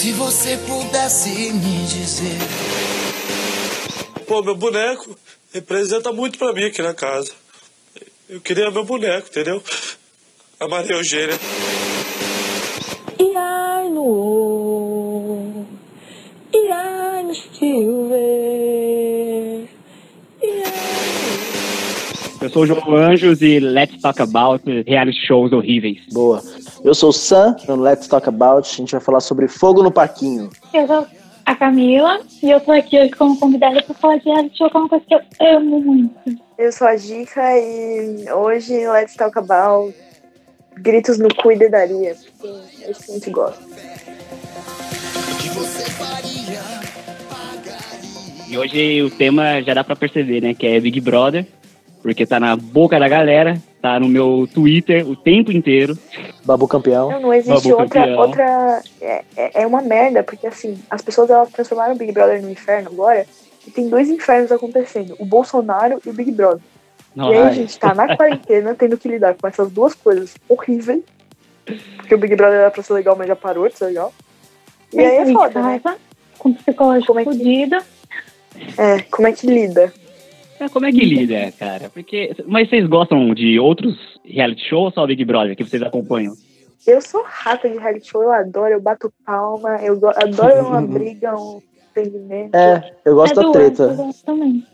Se você pudesse me dizer. Pô, meu boneco representa muito pra mim aqui na casa. Eu queria meu boneco, entendeu? A Maria Eugênia. E ai no e ai no. E Eu sou o João Anjos e let's talk about reality shows horríveis. Boa. Eu sou o Sam, no Let's Talk About. A gente vai falar sobre fogo no parquinho. Eu sou a Camila e eu tô aqui hoje como convidada pra falar de reality show, que é uma coisa que eu amo muito. Eu sou a Dica e hoje Let's Talk About gritos no cu e dedaria. porque É isso que a gente gosta. E hoje o tema já dá pra perceber, né? Que é Big Brother, porque tá na boca da galera, tá no meu Twitter o tempo inteiro. Babu campeão. Não, não existe Babu outra. campeão. outra é, é, é uma merda, porque assim, as pessoas elas transformaram o Big Brother no inferno agora e tem dois infernos acontecendo: o Bolsonaro e o Big Brother. E aí a Ai. gente tá na quarentena tendo que lidar com essas duas coisas horríveis. Porque o Big Brother era pra ser legal, mas já parou de ser legal. E aí é foda, né? Com psicológico Como é que-. É, como é que lida? É, como é que lida, cara? Porque. Mas vocês gostam de outros reality shows ou só o Big Brother que vocês acompanham? Eu sou rata de reality show, eu adoro, eu bato palma, eu go- adoro uma briga, um entendimento. É, eu gosto é da do treta. Eu gosto também.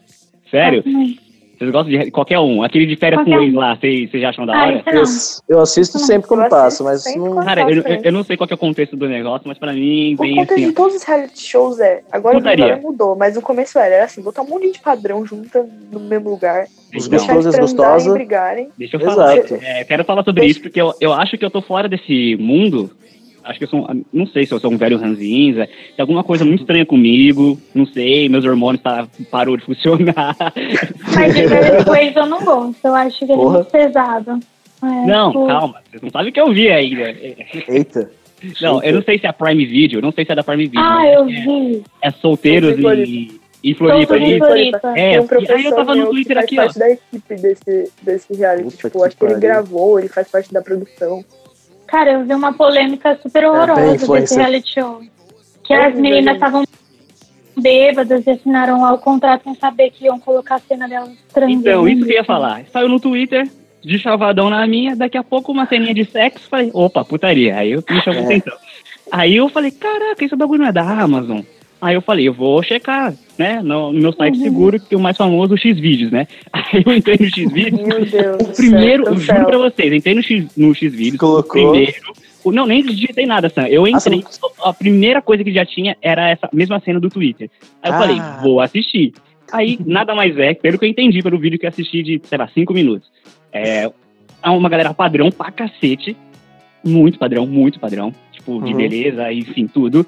Sério? Também. Vocês gostam de qualquer um? Aquele de férias com Qualquer ex um. lá, vocês já acham da Ah, hora? esse Eu, não. eu assisto sempre quando Eu passa, assisto mas não. Cara, eu, eu, eu não sei qual que é o contexto do negócio, mas pra mim O vem contexto assim. de todos os reality shows é. Agora Putaria. Mudou, mas no começo era, era assim, botar um monte de padrão junto no mesmo lugar. Os Então, gostosos e gostosas. brigarem. Deixa eu falar. Exato. É, quero falar sobre isso porque eu, eu acho que eu tô fora desse mundo. Acho que eu sou. um- Não sei se eu sou um velho ranzinza. Tem alguma coisa muito estranha comigo. Não sei, meus hormônios tá, parou de funcionar. Mas de Férias com ex eu não gosto. Eu acho que ele é Porra. muito pesado. É, Não, tipo, calma. Vocês não sabem o que eu vi ainda. É, Eita. Não, eu não sei se é Prime Video. Não sei se é da Prime Video. Ah, eu é, vi. é solteiros Solteiro e, e Floripa. Floripa. É, Tem um e professor aí eu tava no Twitter faz aqui, ó. parte da equipe desse, desse reality. Puta tipo, que acho que ele gravou, ele faz parte da produção. Cara, eu vi uma polêmica super bem horrorosa desse influencer. reality show. Que É, as meninas estavam bêbadas e assinaram lá o contrato sem saber que iam colocar a cena delas transando. Então, isso que eu ia falar. Saiu no Twitter, de chavadão na minha, daqui a pouco uma ceninha de sexo, falei, opa, putaria. Aí eu me chamou É. atenção. Aí eu falei, caraca, esse bagulho não é da Amazon. Aí eu falei, eu vou checar, né, no, no meu site seguro, que é o mais famoso, o Xvideos, né? Aí eu entrei no Xvideos, Meu Deus. o primeiro, céu, juro céu. pra vocês, entrei no, X, no Xvideos, Colocou. o primeiro, o- não, nem digitei nada, Sam, eu entrei, a primeira coisa que já tinha era essa mesma cena do Twitter. Aí eu Ah. falei, vou assistir. Aí, nada mais é, pelo que eu entendi pelo vídeo que eu assisti de, sei lá, cinco minutos. É é uma galera padrão pra cacete. Muito padrão, muito padrão. Tipo, de Uhum. beleza, enfim, tudo.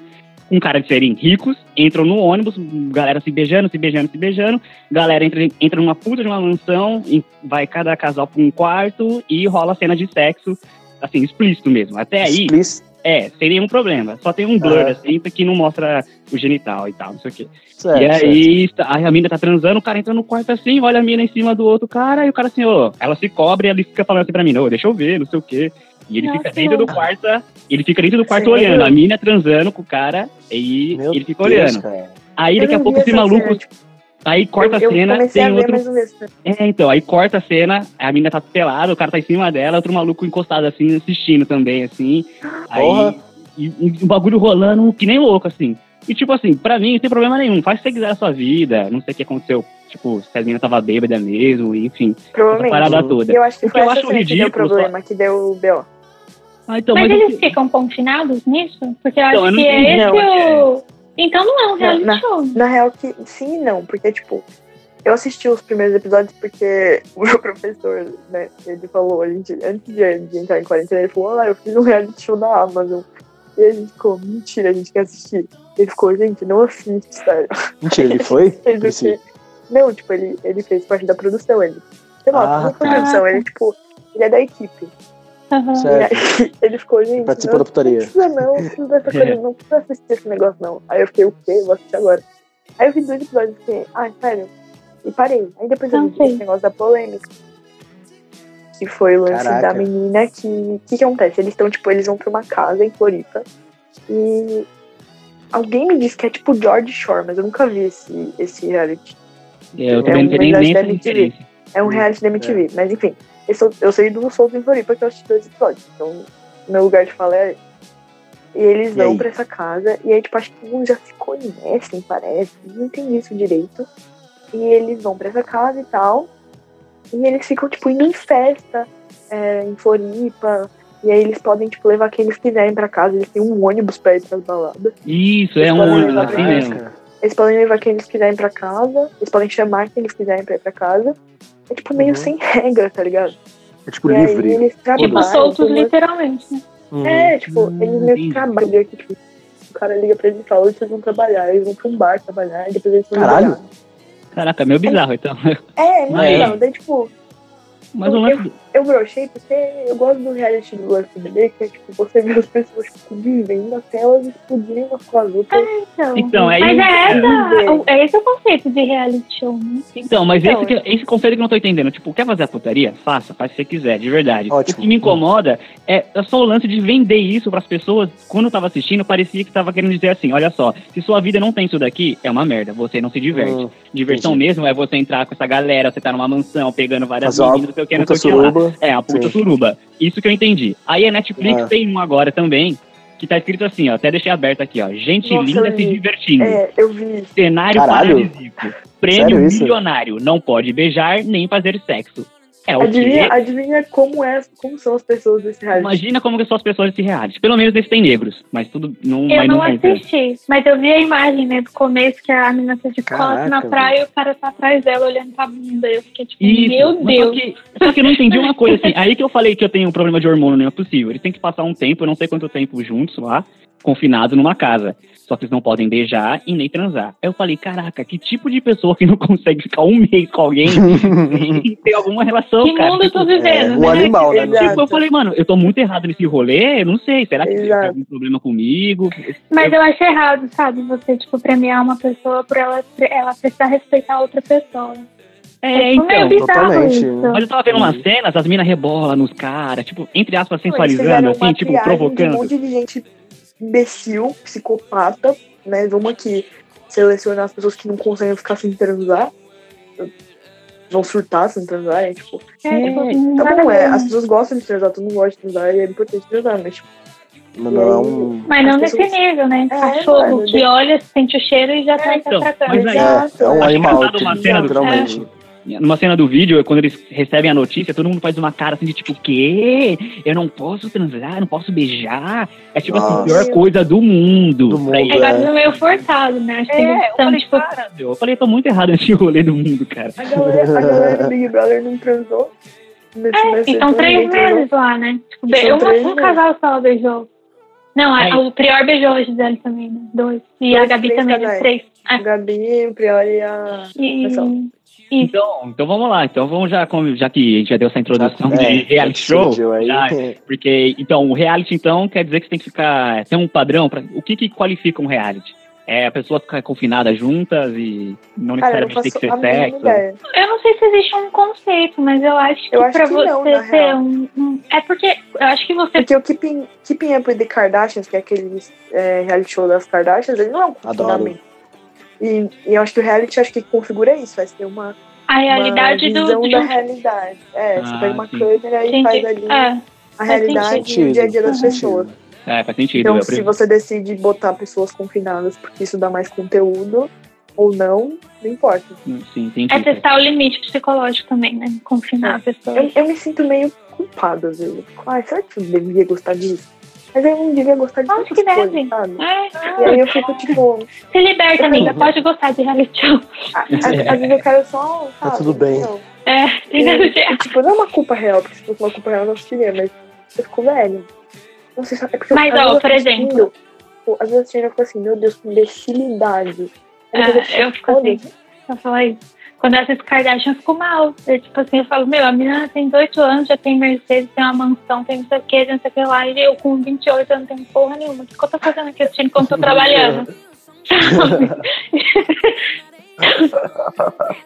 Com cara de serem ricos, entram no ônibus, galera se beijando, se beijando, se beijando. Galera entra, entra numa puta de uma mansão, vai cada casal pra um quarto e rola cena de sexo, assim, explícito mesmo. Até aí, Explícito. é, sem nenhum problema. Só tem um blur, Aham. assim, que não mostra o genital e tal, não sei o quê. Certo, e certo. aí, tá- aí a mina tá transando, o cara entra no quarto assim, olha a mina em cima do outro cara, e o cara assim, ô, ela se cobre e ele fica falando assim pra mim, ô, deixa eu ver, não sei o quê. E ele Nossa, fica dentro do quarto, ele fica dentro do quarto Sério? olhando, a mina transando com o cara, e Meu ele fica Deus, olhando. cara. Aí daqui a pouco esse essa maluco, cena, aí corta eu, a cena, eu tem a outro... essa. É, então, aí corta a cena, a mina tá pelada, o cara tá em cima dela, outro maluco encostado assim, assistindo também, assim. Aí, Porra. e, o bagulho rolando que nem louco, assim. E tipo assim, pra mim não tem problema nenhum, faz o que você quiser a sua vida, não sei o que aconteceu, tipo, se a mina tava bêbada mesmo, enfim, essa Provavelmente. parada toda. Eu acho que O que foi eu essa acho cena que deu ridículo, problema, que deu o B.O. Ah, então, Mas mas, eles ficam confinados nisso? Porque eu Então, acho eu que é esse não, o. Então não é um reality Não, show. Na real que sim e não, porque tipo, eu assisti os primeiros episódios porque o meu professor, né, ele falou, a gente, antes de, de entrar em quarentena, ele falou, ah, eu fiz um reality show da Amazon. E a gente ficou, mentira, a gente quer assistir. Ele ficou, gente, não assiste, sério. Mentira, ele foi? Fez o Esse- quê? Não, tipo, ele, ele fez parte da produção, ele. Sei lá, Ah, não foi tá. produção, ele, tipo, ele é da equipe. Certo. E aí, ele ficou, gente. Participou não, da putaria. Não precisa não, não precisa coisa, não precisa assistir esse negócio, não. Aí eu fiquei, o quê? Vou assistir agora. Aí eu vi dois episódios e fiquei, ai, sério. E parei. Aí depois eu vi esse negócio da polêmica. Que foi o lance Caraca. da menina que. O que, que acontece? Eles estão, tipo, eles vão pra uma casa em Floripa. E Alguém me disse que é tipo George Shore, mas eu nunca vi esse, esse reality. Eu também um não tenho nem, nem É um reality da MTV. Mas enfim, eu, eu sei do Solto em Floripa que eu assisti dois episódios. Então, meu lugar de fala é. E eles E vão aí? pra essa casa, e aí, tipo, acho que uns já se conhecem, parece. Não entendi isso direito. E eles vão pra essa casa e tal. E eles ficam, tipo, indo em festa é, em Floripa. E aí eles podem, tipo, levar quem eles quiserem pra casa. Eles têm um ônibus pra ir pras baladas. Isso, é um ônibus assim pra mesmo. Eles podem levar quem eles quiserem pra casa. Eles podem chamar quem eles quiserem pra ir pra casa. É, tipo, meio Uhum. sem regra, tá ligado? É tipo e aí livre. eles trabalham. Tipo, soltos literalmente, né? Hum. É, tipo, Hum, eles meio que trabalham aqui, tipo, o cara liga pra eles e fala, vocês vão trabalhar, eles vão pra um bar trabalhar, e depois eles vão Caralho. jogar. Caraca, meio bizarro, então. É, Mas- não, daí tipo, Mas o lance. eu brochei porque eu gosto do reality do BBB, que é tipo, você vê as pessoas tipo, vivendo até elas explodirem umas com as outras. Então, Então, aí- mas é, Viver. essa, é esse o conceito de reality show, né? Então, mas Então, esse, que- esse conceito que eu não tô entendendo. Tipo, quer fazer a putaria? Faça, faz se você quiser, de verdade. Ótimo. O que me incomoda é é só o lance de vender isso pras pessoas. Quando eu tava assistindo, parecia que tava querendo dizer assim: olha só, se sua vida não tem isso daqui, é uma merda, você não se diverte. Hum, Diversão entendi. mesmo é você entrar com essa galera, você tá numa mansão, pegando várias meninas, não sei o que, não sei o que lá. Suruba. É, a puta Sim. suruba. Isso que eu entendi. Aí a Netflix Ah. tem um agora também, que tá escrito assim, ó, até deixei aberto aqui, ó. Gente Nossa, linda se divertindo. É, eu vi isso. Cenário Caralho. Prêmio Sério isso? milionário. Não pode beijar nem fazer sexo. É o Adivinha, adivinha como, é, como são as pessoas desse reality? Imagina como que são as pessoas desse reality. Pelo menos esse tem negros, mas tudo não Eu mas não entra. assisti, mas eu vi a imagem, né, do começo, que a menina tá de costas na praia e o cara tá atrás dela olhando pra bunda. Eu fiquei tipo, Isso, meu mas Deus. Só que, só que eu não entendi uma coisa assim. Aí que eu falei que eu tenho um problema de hormônio, não é possível. Eles têm que passar um tempo, eu não sei quanto tempo juntos lá, confinados numa casa. Só que eles não podem beijar e nem transar. Aí eu falei, caraca, que tipo de pessoa que não consegue ficar um mês com alguém e ter alguma relação, Que cara? mundo eu tô É, vivendo, um né? animal, né? Exato. Tipo, eu falei, mano, eu tô muito errado nesse rolê, eu não sei, será que tem algum problema comigo? Mas eu acho errado, sabe? Você, tipo, premiar uma pessoa por ela, ela precisar respeitar outra pessoa. É, tipo, meio então. totalmente. isso. Mas eu tava vendo umas cenas, as minas rebolam nos caras, tipo, entre aspas, sensualizando, assim, tipo, De um provocando. monte de gente imbecil, psicopata, né? Vamos aqui selecionar as pessoas que não conseguem ficar sem transar. Vão surtar sem transar, é tipo. É, tipo, Tá bom, é, as pessoas gostam de transar, todo mundo gosta de transar, e é importante transar, mas tipo, Mas não é um. Mas não as nesse pessoas- nível, né? É, Cachorro mano, que olha, sente o cheiro e já tá então, tratando. mas aí-. É, é um Acho animal, literalmente. Numa cena do vídeo, quando eles recebem a notícia, todo mundo faz uma cara assim de tipo, o quê? Eu não posso transar, eu não posso beijar. É tipo assim, a Nossa. pior coisa do mundo. Do mundo. É quase meio forçado, né? Acho que É, eles eu estão, falei, tipo, eu falei, tô muito errado nesse rolê do mundo, cara. a galera, a galera do Big Brother não transou. Nesse, nesse E são ano, três meses lá, né? Tipo, E eu, três um meses. casal só beijou. Não, a- o Prior beijou a Gisele também, né? Dois. E Dois, a Gabi três também, né? Três. A Gabi, o Prior e a. E, Então, então vamos lá. Então vamos já, já que a gente já deu essa introdução É, de reality show, já- porque então o reality então quer dizer que você tem que ficar tem um padrão para o que que qualifica um reality? É a pessoa ficar confinada juntas e não Cara, necessariamente faço tem que ser sexo. ideia. eu não sei se existe um conceito, mas eu acho que Eu acho pra que você não, ser um, um- É porque eu acho que você. Porque o Keeping, Keeping Up with the Kardashians, que é aquele é, reality show das Kardashians, ele não é um Adoro. confinamento. E, e eu acho que o reality acho que configura isso, vai ser uma, A realidade uma do. visão de da realidade. É, você Ah, pega uma sim. câmera e Entendi. faz ali É, a realidade e o dia a dia das Faz pessoas. sentido. É, faz sentido. Então, se você decide botar pessoas confinadas porque isso dá mais conteúdo ou não, não importa. Sim, entendi. é testar o limite psicológico também, né? Confinar a pessoa. Eu, eu me sinto meio culpada às vezes. Fico, Ai, será que eu devia gostar disso? Mas eu não devia gostar de Acho que coisas, deve. sabe? É. E aí eu fico tipo, Se liberta, amiga. Pode gostar de reality show. às vezes eu quero só. Tá sabe, tudo bem. não. É, tem reality E, tipo, não é uma culpa real, porque se fosse uma culpa real eu não assistiria, mas eu fico velho. Não sei se é porque Mas, ó, por exemplo- tipo, às vezes eu fico assim, meu Deus, que imbecilidade. Aí É, eu fico assim, pra falar isso. Quando essas Kardashian ficou mal. Eu, tipo assim, eu falo, meu, a menina tem 18 anos, já tem Mercedes, tem uma mansão, tem não sei o que, não sei o que lá. E eu com 28 eu não tenho porra nenhuma. O que eu tô fazendo aqui assistindo enquanto tô trabalhando?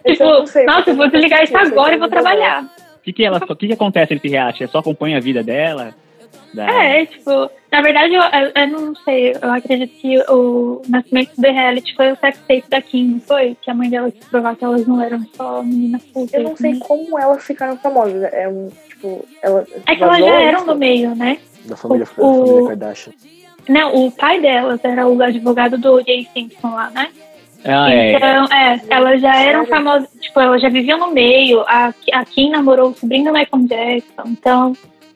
Eu tipo, sei, nossa, eu vou eu desligar isso eu agora e vou eu trabalhar. O que que, ela, que que acontece nesse reality? É só acompanha a vida dela? Da... É, tipo, Na verdade, eu, eu- eu não sei, eu acredito que o nascimento do reality foi o sex tape da Kim, não foi? Que a mãe dela quis provar que elas não eram só meninas putas. Eu não sei né? como elas ficaram famosas. É um, tipo, ela. É que elas já eram isso? do meio, né? Da família, da O- família Kardashian. Não, o pai delas era o advogado do Jay Simpson lá, né? Ah, é. Então, é, elas já eram famosas, tipo, elas já viviam no meio. A, a Kim namorou o sobrinho do Michael Jackson. Então,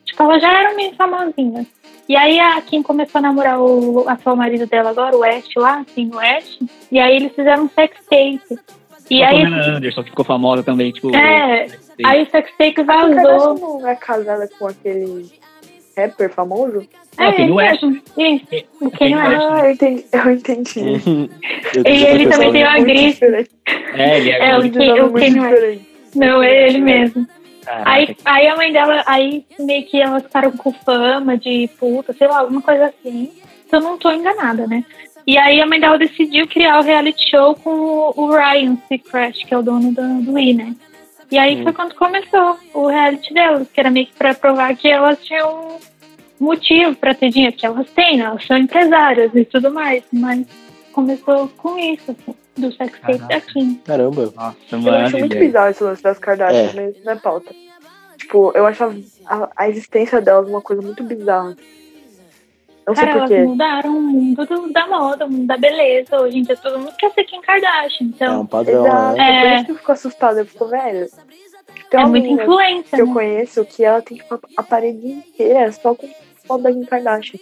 tipo, elas já eram meio famosinhas. E aí a Kim começou a namorar o atual marido dela agora, o West lá, assim, o West. E aí eles fizeram um sex tape. E a aí, Pamela Anderson, que ficou famosa também, tipo. é, aí o sex tape A vazou. não é casada com aquele rapper famoso? Ah, Kanye ele West. mesmo, Isso, o Kanye West. Ah, eu entendi. Eu entendi. Eu E ele também tem uma grife. diferente. É, ele é. É, o Kanye- Kanye West. Não, é ele mesmo. Caraca, Aí, aí a mãe dela, aí meio que elas ficaram com fama de puta, sei lá, alguma coisa assim. Se eu não tô enganada, né? E aí a mãe dela decidiu criar o reality show com o, Ryan Seacrest, que é o dono do, do I, né? E aí foi quando começou o reality delas, que era meio que pra provar que elas tinham motivo pra ter dinheiro, que elas têm, né? Elas são empresárias e tudo mais, mas começou com isso, assim, do sex tape da Kim. Caramba. Nossa, Eu acho muito ideia. bizarro esse lance das Kardashian, É. mas não é pauta. Tipo, eu achava a, a existência delas uma coisa muito bizarra. Não sei Cara, elas porquê. mudaram o mundo do- da moda, o mundo da beleza. Hoje em dia todo mundo quer ser Kim Kardashian. É Então, um padrão, Exato, né? É. por isso que eu fico assustada. Eu fico, velho. Tem é muita influência. que eu né? conheço que ela tem tipo, a parede inteira só com foto da Kim Kardashian.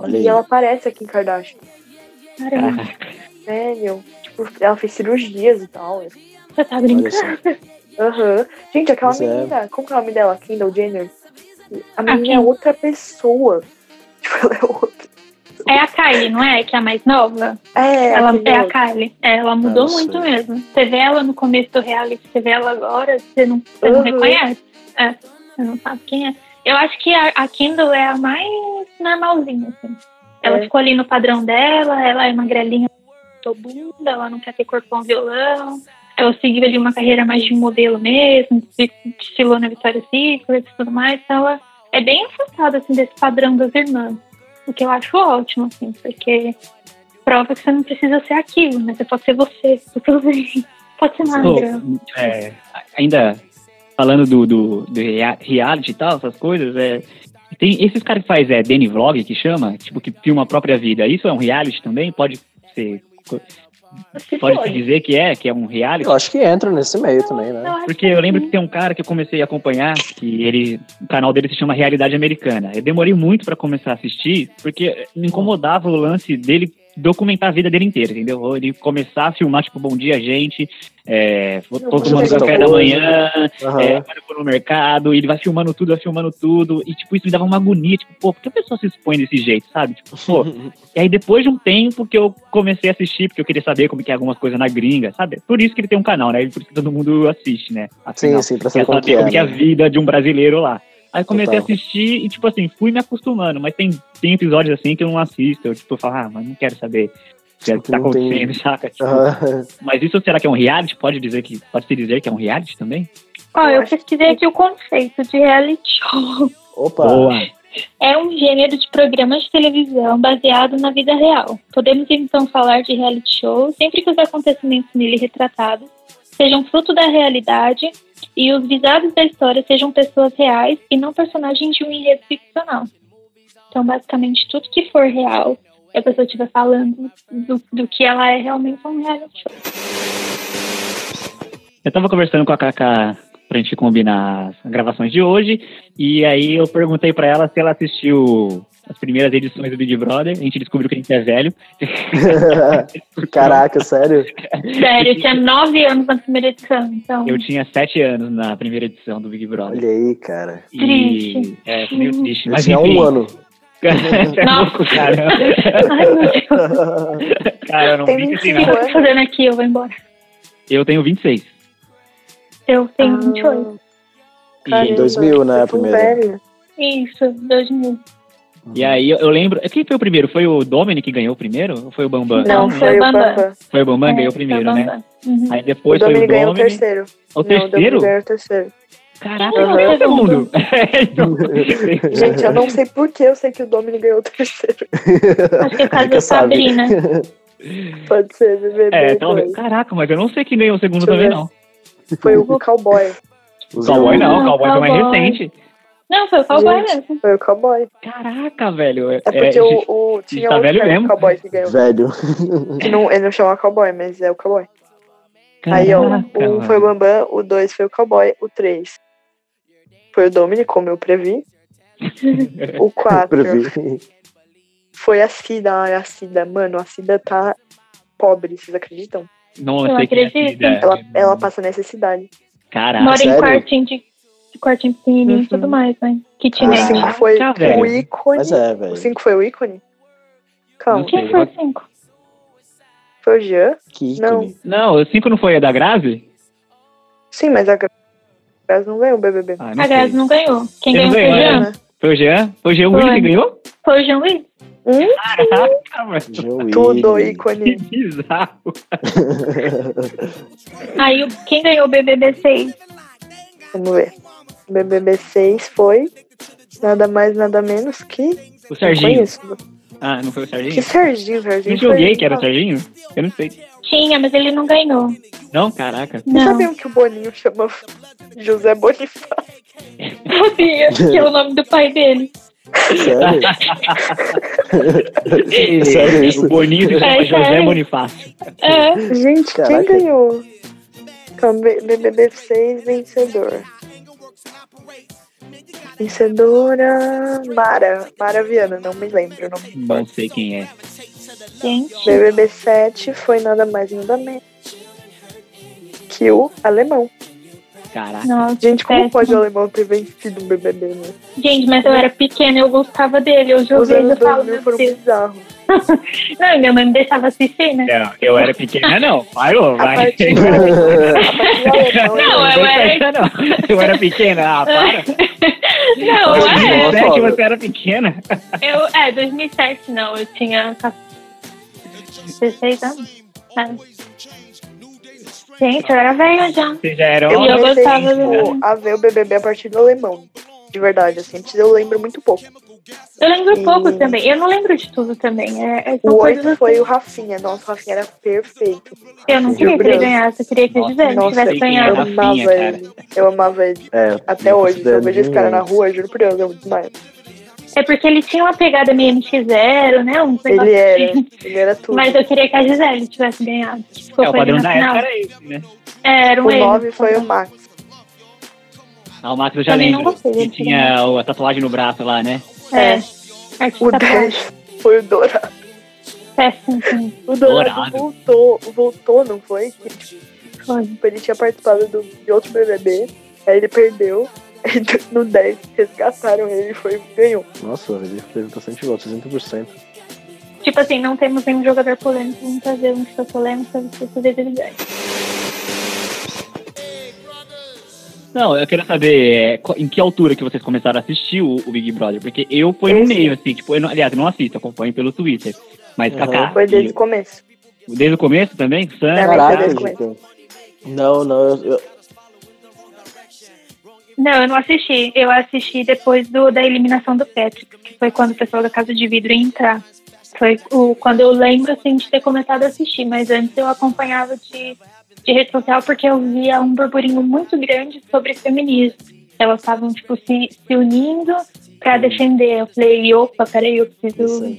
Olha aí. E ela parece a Kim Kardashian. caramba, Sério. Ela fez cirurgias e tal. você tá brincando? Aham. Gente, aquela Pois é. menina, como que é o nome dela? Kendall Jenner? A menina Kim. é outra pessoa. Tipo, ela é outra. É a Kylie, não é? Que é a mais nova? É, ela é a. Kylie. É, ela mudou não muito sei. mesmo. Você vê ela no começo do reality, você vê ela agora, você não, você não Uhum. reconhece. É, você não sabe quem é. Eu acho que a, a Kendall é a mais normalzinha, assim. Ela É. ficou ali no padrão dela, ela é magrelinha, tô bunda, ela não quer ter corpão violão. Ela seguiu ali uma carreira mais de modelo mesmo, desfilou na Victoria's Secret e tudo mais. Então ela é bem afastada, assim, desse padrão das irmãs. O que eu acho ótimo, assim, porque prova que você não precisa ser aquilo, né? Você pode ser você, tudo bem. Pode ser magra. Pô, é, ainda falando do, do, do rea- reality e tal, essas coisas, é, tem esses caras que faz é, Danny Vlog, que chama, tipo, que filma a própria vida. Isso é um reality também? Pode ser. Se Pode se pode. dizer que é, que é um reality? Eu acho que entra nesse meio também, né? Porque eu lembro que tem um cara que eu comecei a acompanhar, que ele, o canal dele se chama Realidade Americana. Eu demorei muito pra começar a assistir, porque me incomodava o lance dele documentar a vida dele inteira, entendeu? Ele começar a filmar, tipo, bom dia, gente, é, tô Não, tomando café da manhã, Aham. é, eu for no mercado, ele vai filmando tudo, vai filmando tudo, e, tipo, isso me dava uma agonia, tipo, pô, por que a pessoa se expõe desse jeito, sabe? Tipo, pô, e aí depois de um tempo que eu comecei a assistir, porque eu queria saber como que é algumas coisas na gringa, sabe? Por isso que ele tem um canal, né? Por isso que todo mundo assiste, né? Sim, Afinal, sim, pra quer saber como que como é. que é a né? vida de um brasileiro lá. Aí comecei Total. a assistir e, tipo assim, fui me acostumando, mas tem, tem episódios assim que eu não assisto, eu, tipo, falo, ah, mas não quero saber o que é que tá tem- acontecendo, saca? Tipo. Mas isso será que é um reality? Pode dizer que pode se dizer que é um reality também? Ó, Eu eu pesquisei aqui o conceito de reality show. Opa! Boa. É um gênero de programa de televisão baseado na vida real. Podemos então falar de reality show sempre que os acontecimentos nele retratados sejam fruto da realidade e os visados da história sejam pessoas reais e não personagens de um enredo ficcional. Então, basicamente, tudo que for real a pessoa estiver falando do, do que ela é realmente um reality show. Eu tava conversando com a Cacá pra gente combinar as gravações de hoje, e aí eu perguntei pra ela se ela assistiu as primeiras edições do Big Brother, a gente descobriu que a gente é velho. Caraca, sério? Sério, eu tinha nove anos na primeira edição, então. Eu tinha sete anos na primeira edição do Big Brother. Olha aí, cara. E- Triste. É, meio triste. Eu Mas tinha enfim. um ano. Você é louco, cara. Ai, meu Deus, cara, eu não Tem assim, o que eu tô fazendo aqui? Eu vou embora. Eu tenho 26. Eu tenho Ah, 28. E, caramba, 2000, né, a fui primeira. velha. Isso, 2000. E aí eu, eu lembro. Quem foi o primeiro? Foi o Dominic que ganhou o primeiro? Ou foi o Bambam? Não, Não, foi o o Bambam. Foi o Bambam que É, ganhou o primeiro, o né? Uhum. Aí O depois foi o Domini ganhou o Dominic. terceiro. O Não, o Domini terceiro? ganhou o terceiro. Caraca, Uhum. é o segundo? Então. Gente, eu não sei por que eu sei que o Domini ganhou o terceiro. Acho que é por causa da. Sabrina. Pode ser, BBB. É, então, caraca, mas eu não sei quem ganhou o segundo também, ver. não. Foi o Cowboy. Os Cowboy não, Não, Cowboy foi mais Cowboy. recente. Não, foi o cowboy Gente. mesmo. Foi o Cowboy. Caraca, velho. É porque o, o, tinha tá outro velho mesmo. o Cowboy que ganhou. Velho. Que não, ele não chama Cowboy, mas é o Cowboy. Aí, ó, Caraca, o um foi o. Bambam, o dois foi o Cowboy, o três foi o Domini, como eu previ. O quatro Previ. foi a Cida. Ai, a Cida, mano, a Cida tá pobre, vocês acreditam? Não Eu sei é acredito. ideia. Ela, ela passa necessidade. Caraca. Mora em quartinho de, de quartinho pequenininho e Uhum. tudo mais, né? O Kitnet. Ah, cinco foi tá, velho. o ícone. Mas é, O velho. 5 foi o ícone? Calma. Não Quem foi o cinco? Foi o Jean? Que Não. ícone. Não, o 5 não foi a da Grazi? Sim, mas a Grazi não ganhou o BBB. Ah, não A Grazi sei. não ganhou. Quem ganhou não foi o ganhou, Jean. né? Foi o Jean? Foi o Jean Foi. Willis que ganhou? Foi o Jean Luiz. Hum, Caraca, mano. Joey. tudo Que ícone. bizarro. Aí o- quem ganhou o BBB 6? Vamos ver. BBB 6 foi nada mais, nada menos que. O Serginho. Ah, não foi o Que Serginho? Serginho, Serginho. Não joguei foi- que era o Serginho? Eu não sei. Tinha, mas ele não ganhou. Não, caraca. Não, sabiam que o Boninho chama José Bonifácio? sabia, que é o nome do pai dele. Sério? Sério isso? O Boninho se chama É, José. Bonifácio. É, Gente, Caraca. quem ganhou? B- BBB 6 vencedor. Vencedora. Mara. Mara Viana, não me lembro o nome. Não sei quem é. gente. BBB 7 foi nada mais nada menos que o alemão. Caraca. Nossa, Gente, como péssimo. pode o alemão ter vencido um BBB, né? Gente, mas eu era pequena, eu gostava dele. Eu joguei e falo, 2000 meu foram bizarros. Não, minha mãe me deixava assistir, né? Não, eu era pequena, não. Vai, ô, vai. partir Não, eu era- não. Eu era pequena, ah, para. Não, eu era. 2007 você era pequena. Eu, é, 2007 não, eu tinha 16 anos. É. Gente, eu era velha já. Você já era Eu eu comecei gostava do- a ver o BBB a partir do alemão. De verdade, assim. Antes eu lembro muito pouco. Eu lembro E- pouco também. Eu não lembro de tudo também. É, é, O coisas 8 foi assim. o Rafinha. Nossa, o Rafinha era perfeito. Eu não queria que ele ganhasse, eu queria que o Gisele Nossa, tivesse eu ganhado. Rafinha, amava cara. ele. Eu amava ele. É, Até hoje. Se eu vejo esse cara na rua, juro por Deus, eu desmaio. É porque ele tinha uma pegada meio NX0, né? Um Ele era. assim. Ele era tudo. Mas eu queria que a Gisele tivesse ganhado. Ficou É, o ele padrão da época era esse, né? É, eram O eles. 9 foi o Max. Ah, o Max eu já Também não lembro. gostei Que tinha o- a tatuagem no braço lá, né? É. O Artista 10 foi o Dourado. péssimo. O Dourado, Dourado. voltou. Voltou, não foi? Que, tipo, Foi. ele tinha participado do, de outro BBB. Aí ele perdeu. Aí no 10 resgataram ele e foi, ganhou. Nossa, ele teve bastante votos, 60%. Tipo assim, não temos nenhum jogador polêmico, vamos fazer um que foi polêmico pra você Não, eu quero saber é, em que altura que vocês começaram a assistir o, o Big Brother. Porque eu fui no meio, assim, tipo, eu não, aliás, eu não assisto, acompanho pelo Twitter. Mas Uhum. Kaká, Foi desde o começo. desde o começo também? Sam, É, Caralho, começo. Não, não, eu, eu- Não, eu não assisti. Eu assisti depois do, da eliminação do Patrick, que foi quando o pessoal da Casa de Vidro ia entrar. Foi o, quando eu lembro, assim, de ter começado a assistir. Mas antes eu acompanhava de, de rede social porque eu via um burburinho muito grande sobre feminismo. Elas estavam, tipo, se, se unindo para defender. Eu falei, opa, peraí, eu preciso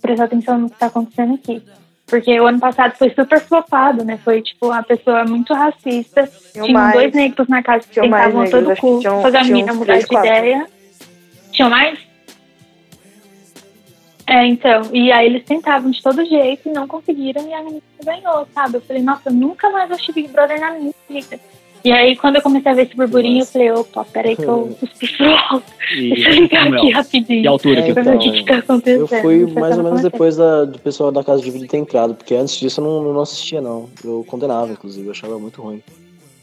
prestar atenção no que está acontecendo aqui. Porque o ano passado foi super flopado, né? Foi, tipo, uma pessoa muito racista. Mais. dois negros na casa que tentavam todo custo tinham- fazer a menina mudar de ideia. Tinham mais? É, então. E aí eles tentavam de todo jeito e não conseguiram e a menina ganhou, sabe? Eu falei, nossa, eu nunca mais assisti Big Brother na minha vida. E aí, quando eu comecei a ver esse burburinho, eu falei, opa, peraí que eu cuspi alto. Deixa eu e, ligar Samuel, aqui rapidinho. que altura que É, você ver o então, que, que tá acontecendo. Eu fui mais se ou eu menos depois da, do pessoal da casa de vídeo ter entrado, porque antes disso eu não, eu não assistia, não. Eu condenava, inclusive, eu achava muito ruim.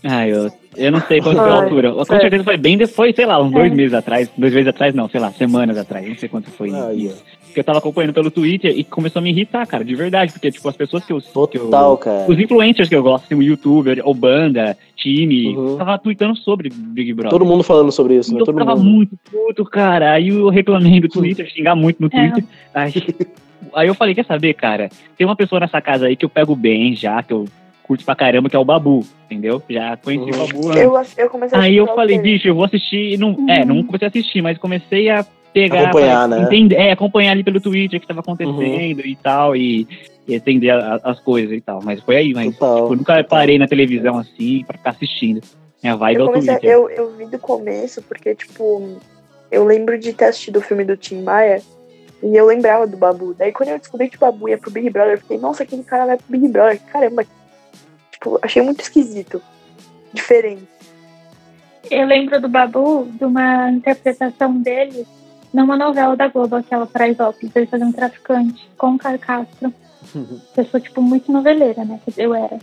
Ah, eu, eu não sei quanto foi a Ai, altura. Com certeza foi bem depois, sei lá, uns dois É. meses atrás. Dois meses atrás, não, sei lá, semanas atrás. Não sei quanto foi Aí, isso. Porque eu tava acompanhando pelo Twitter e começou a me irritar, cara, de verdade. Porque, tipo, as pessoas que eu. que eu- Total, cara. os influencers que eu gosto, assim, o youtuber, ou banda, time, Uhum. tava tweetando sobre Big Brother. Todo mundo falando sobre isso, E né? eu Todo ficava mundo. muito puto, cara. Aí eu reclamei do Twitter, xingar muito no É. Twitter. Aí, aí eu falei, quer saber, cara? Tem uma pessoa nessa casa aí que eu pego bem já, que eu curto pra caramba, que é o Babu, entendeu? Já conheci Uhum. o Babu antes. Eu, eu comecei a Aí eu falei, ontem. bicho, eu vou assistir. Não, Uhum. É, não comecei a assistir, mas comecei a pegar. Acompanhar, pra né? Entender, é, acompanhar ali pelo Twitter o que tava acontecendo e tal, e, e entender a- as coisas e tal. Mas foi aí, mas Total. tipo, eu nunca parei na televisão assim pra ficar assistindo. Minha vibe é Eu, o comecei, Twitter. eu, eu vi do começo, porque, tipo, eu lembro de ter assistido o filme do Tim Maia e eu lembrava do Babu. Daí quando eu descobri que o Babu ia pro Big Brother, eu fiquei, nossa, aquele cara vai pro Big Brother. Caramba. Tipo, achei muito esquisito. Diferente. Eu lembro do Babu, de uma interpretação dele numa novela da Globo, aquela Paraisópolis, ele fazia um traficante com o Caio Castro. Pessoa, tipo, muito noveleira, né? Que eu era.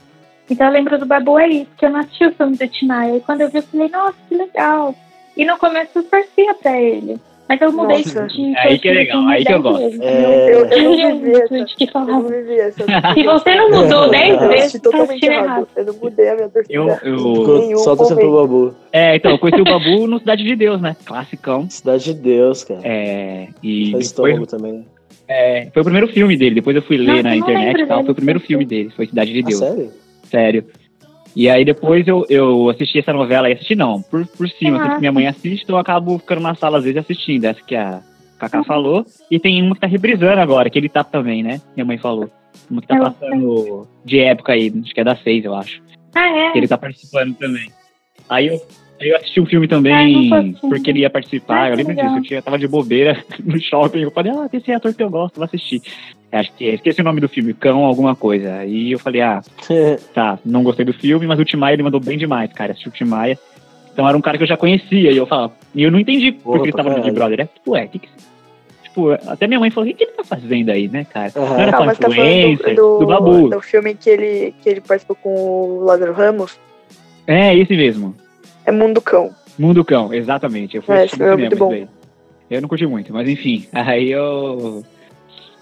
Então eu lembro do Babu aí, porque eu não assisti o filme do Timaya. E quando eu vi, eu falei, nossa, que legal. E no começo eu torcia pra ele. Mas eu mudei Nossa. de Aí que é legal, aí que eu gosto. É, Eu, eu Eu não li vivi um essa. que Eu falava. não vivi essa. Se você não mudou 10 Eu Eu vezes, tá totalmente errado. errado. Eu não mudei a minha torcida. Eu- eu- só torcendo pro momento. Babu. É, então, eu conheci o Babu no Cidade de Deus, né? Classicão. Cidade de Deus, cara. É, e Faz depois, também. é, foi o primeiro filme dele. Depois eu fui ler Nossa, na não internet e tal. Foi o primeiro filme dele. Foi Cidade de Ah, Deus. sério? Sério. E aí depois eu, eu assisti essa novela e assisti não, por, por cima, que minha mãe assiste, então eu acabo ficando na sala às vezes assistindo, essa que a Cacá falou. E tem uma que tá reprisando agora, que ele tá também, né? Minha mãe falou. Uma que tá Eu passando de época aí, acho que é da seis, eu acho. Ah, é? Que ele tá participando também. Aí eu, eu assisti um filme também, porque ele ia participar, eu lembro legal. disso, eu tinha, tava de bobeira no shopping, eu falei, ah, tem esse ator que eu gosto, vou assistir. Acho que esqueci o nome do filme, Cão alguma coisa. Aí eu falei, ah, tá, não gostei do filme, mas o Timaya ele mandou bem demais, cara. Assisti o Timaya. Então era um cara que eu já conhecia. E eu falava, e eu não entendi por Porra, que ele tava no Big. Brother. É, tipo, ué, que que. Tipo, até minha mãe falou, o que ele tá fazendo aí, né, cara? Aham. Não era Não, tá falando influencer, do, do, do, Babu. do filme que ele, que ele participou com o Lázaro Ramos. É, esse mesmo. É Mundo Cão. Mundo Cão, exatamente. Eu fui É, assistir é cinema muito bom. Eu não curti muito, mas enfim. Aí eu.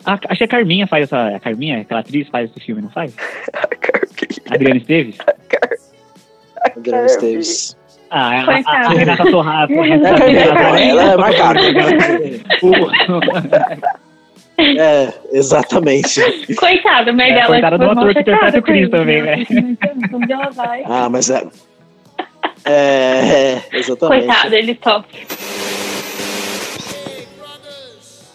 Ah, acho que a Carminha faz essa. A Carminha, aquela atriz, faz esse filme, não faz? Adriana Esteves? Adriana Esteves. Ah, a, a, a Coitada. Renata Sorrato. a É, Renata Carminha, ela é marcada. O- É, exatamente. Coitado, mas É, ela coitada do ator que interpreta o Chris com também, isso, né? Onde ela vai? Ah, mas é. É, exatamente. Coitado, ele sofre.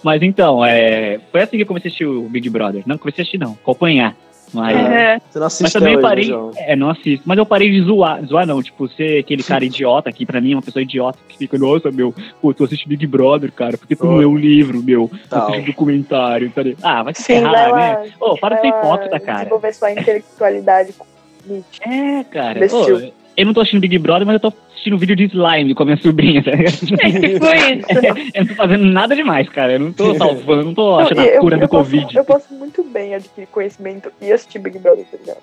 Mas então, é, foi assim que eu comecei a assistir o Big Brother. Não comecei a assistir, não, acompanhar. Mas, É. Você não assiste mas também parei. né, João? É, não assisto. Mas eu parei de zoar. Zoar não, tipo, ser aquele cara idiota que pra mim é uma pessoa idiota que fica, nossa, meu, pô, tu assiste Big Brother, cara, porque tu não lê um livro, meu, tu assiste documentário, tá ligado? Ah, vai se Sim, vai ferrar, lá. né? Ô, para de ser hipócrita, cara. Desenvolver sua intelectualidade. É, cara. Ô, eu não tô assistindo Big Brother, mas eu tô assistindo vídeo de slime com a minha sobrinha, tá ligado? É tipo isso. Eu não tô fazendo nada demais, cara. Eu não tô salvando, não tô achando Não, a eu, cura eu do posso, Covid. eu posso muito bem adquirir conhecimento e assistir Big Brother, tá ligado?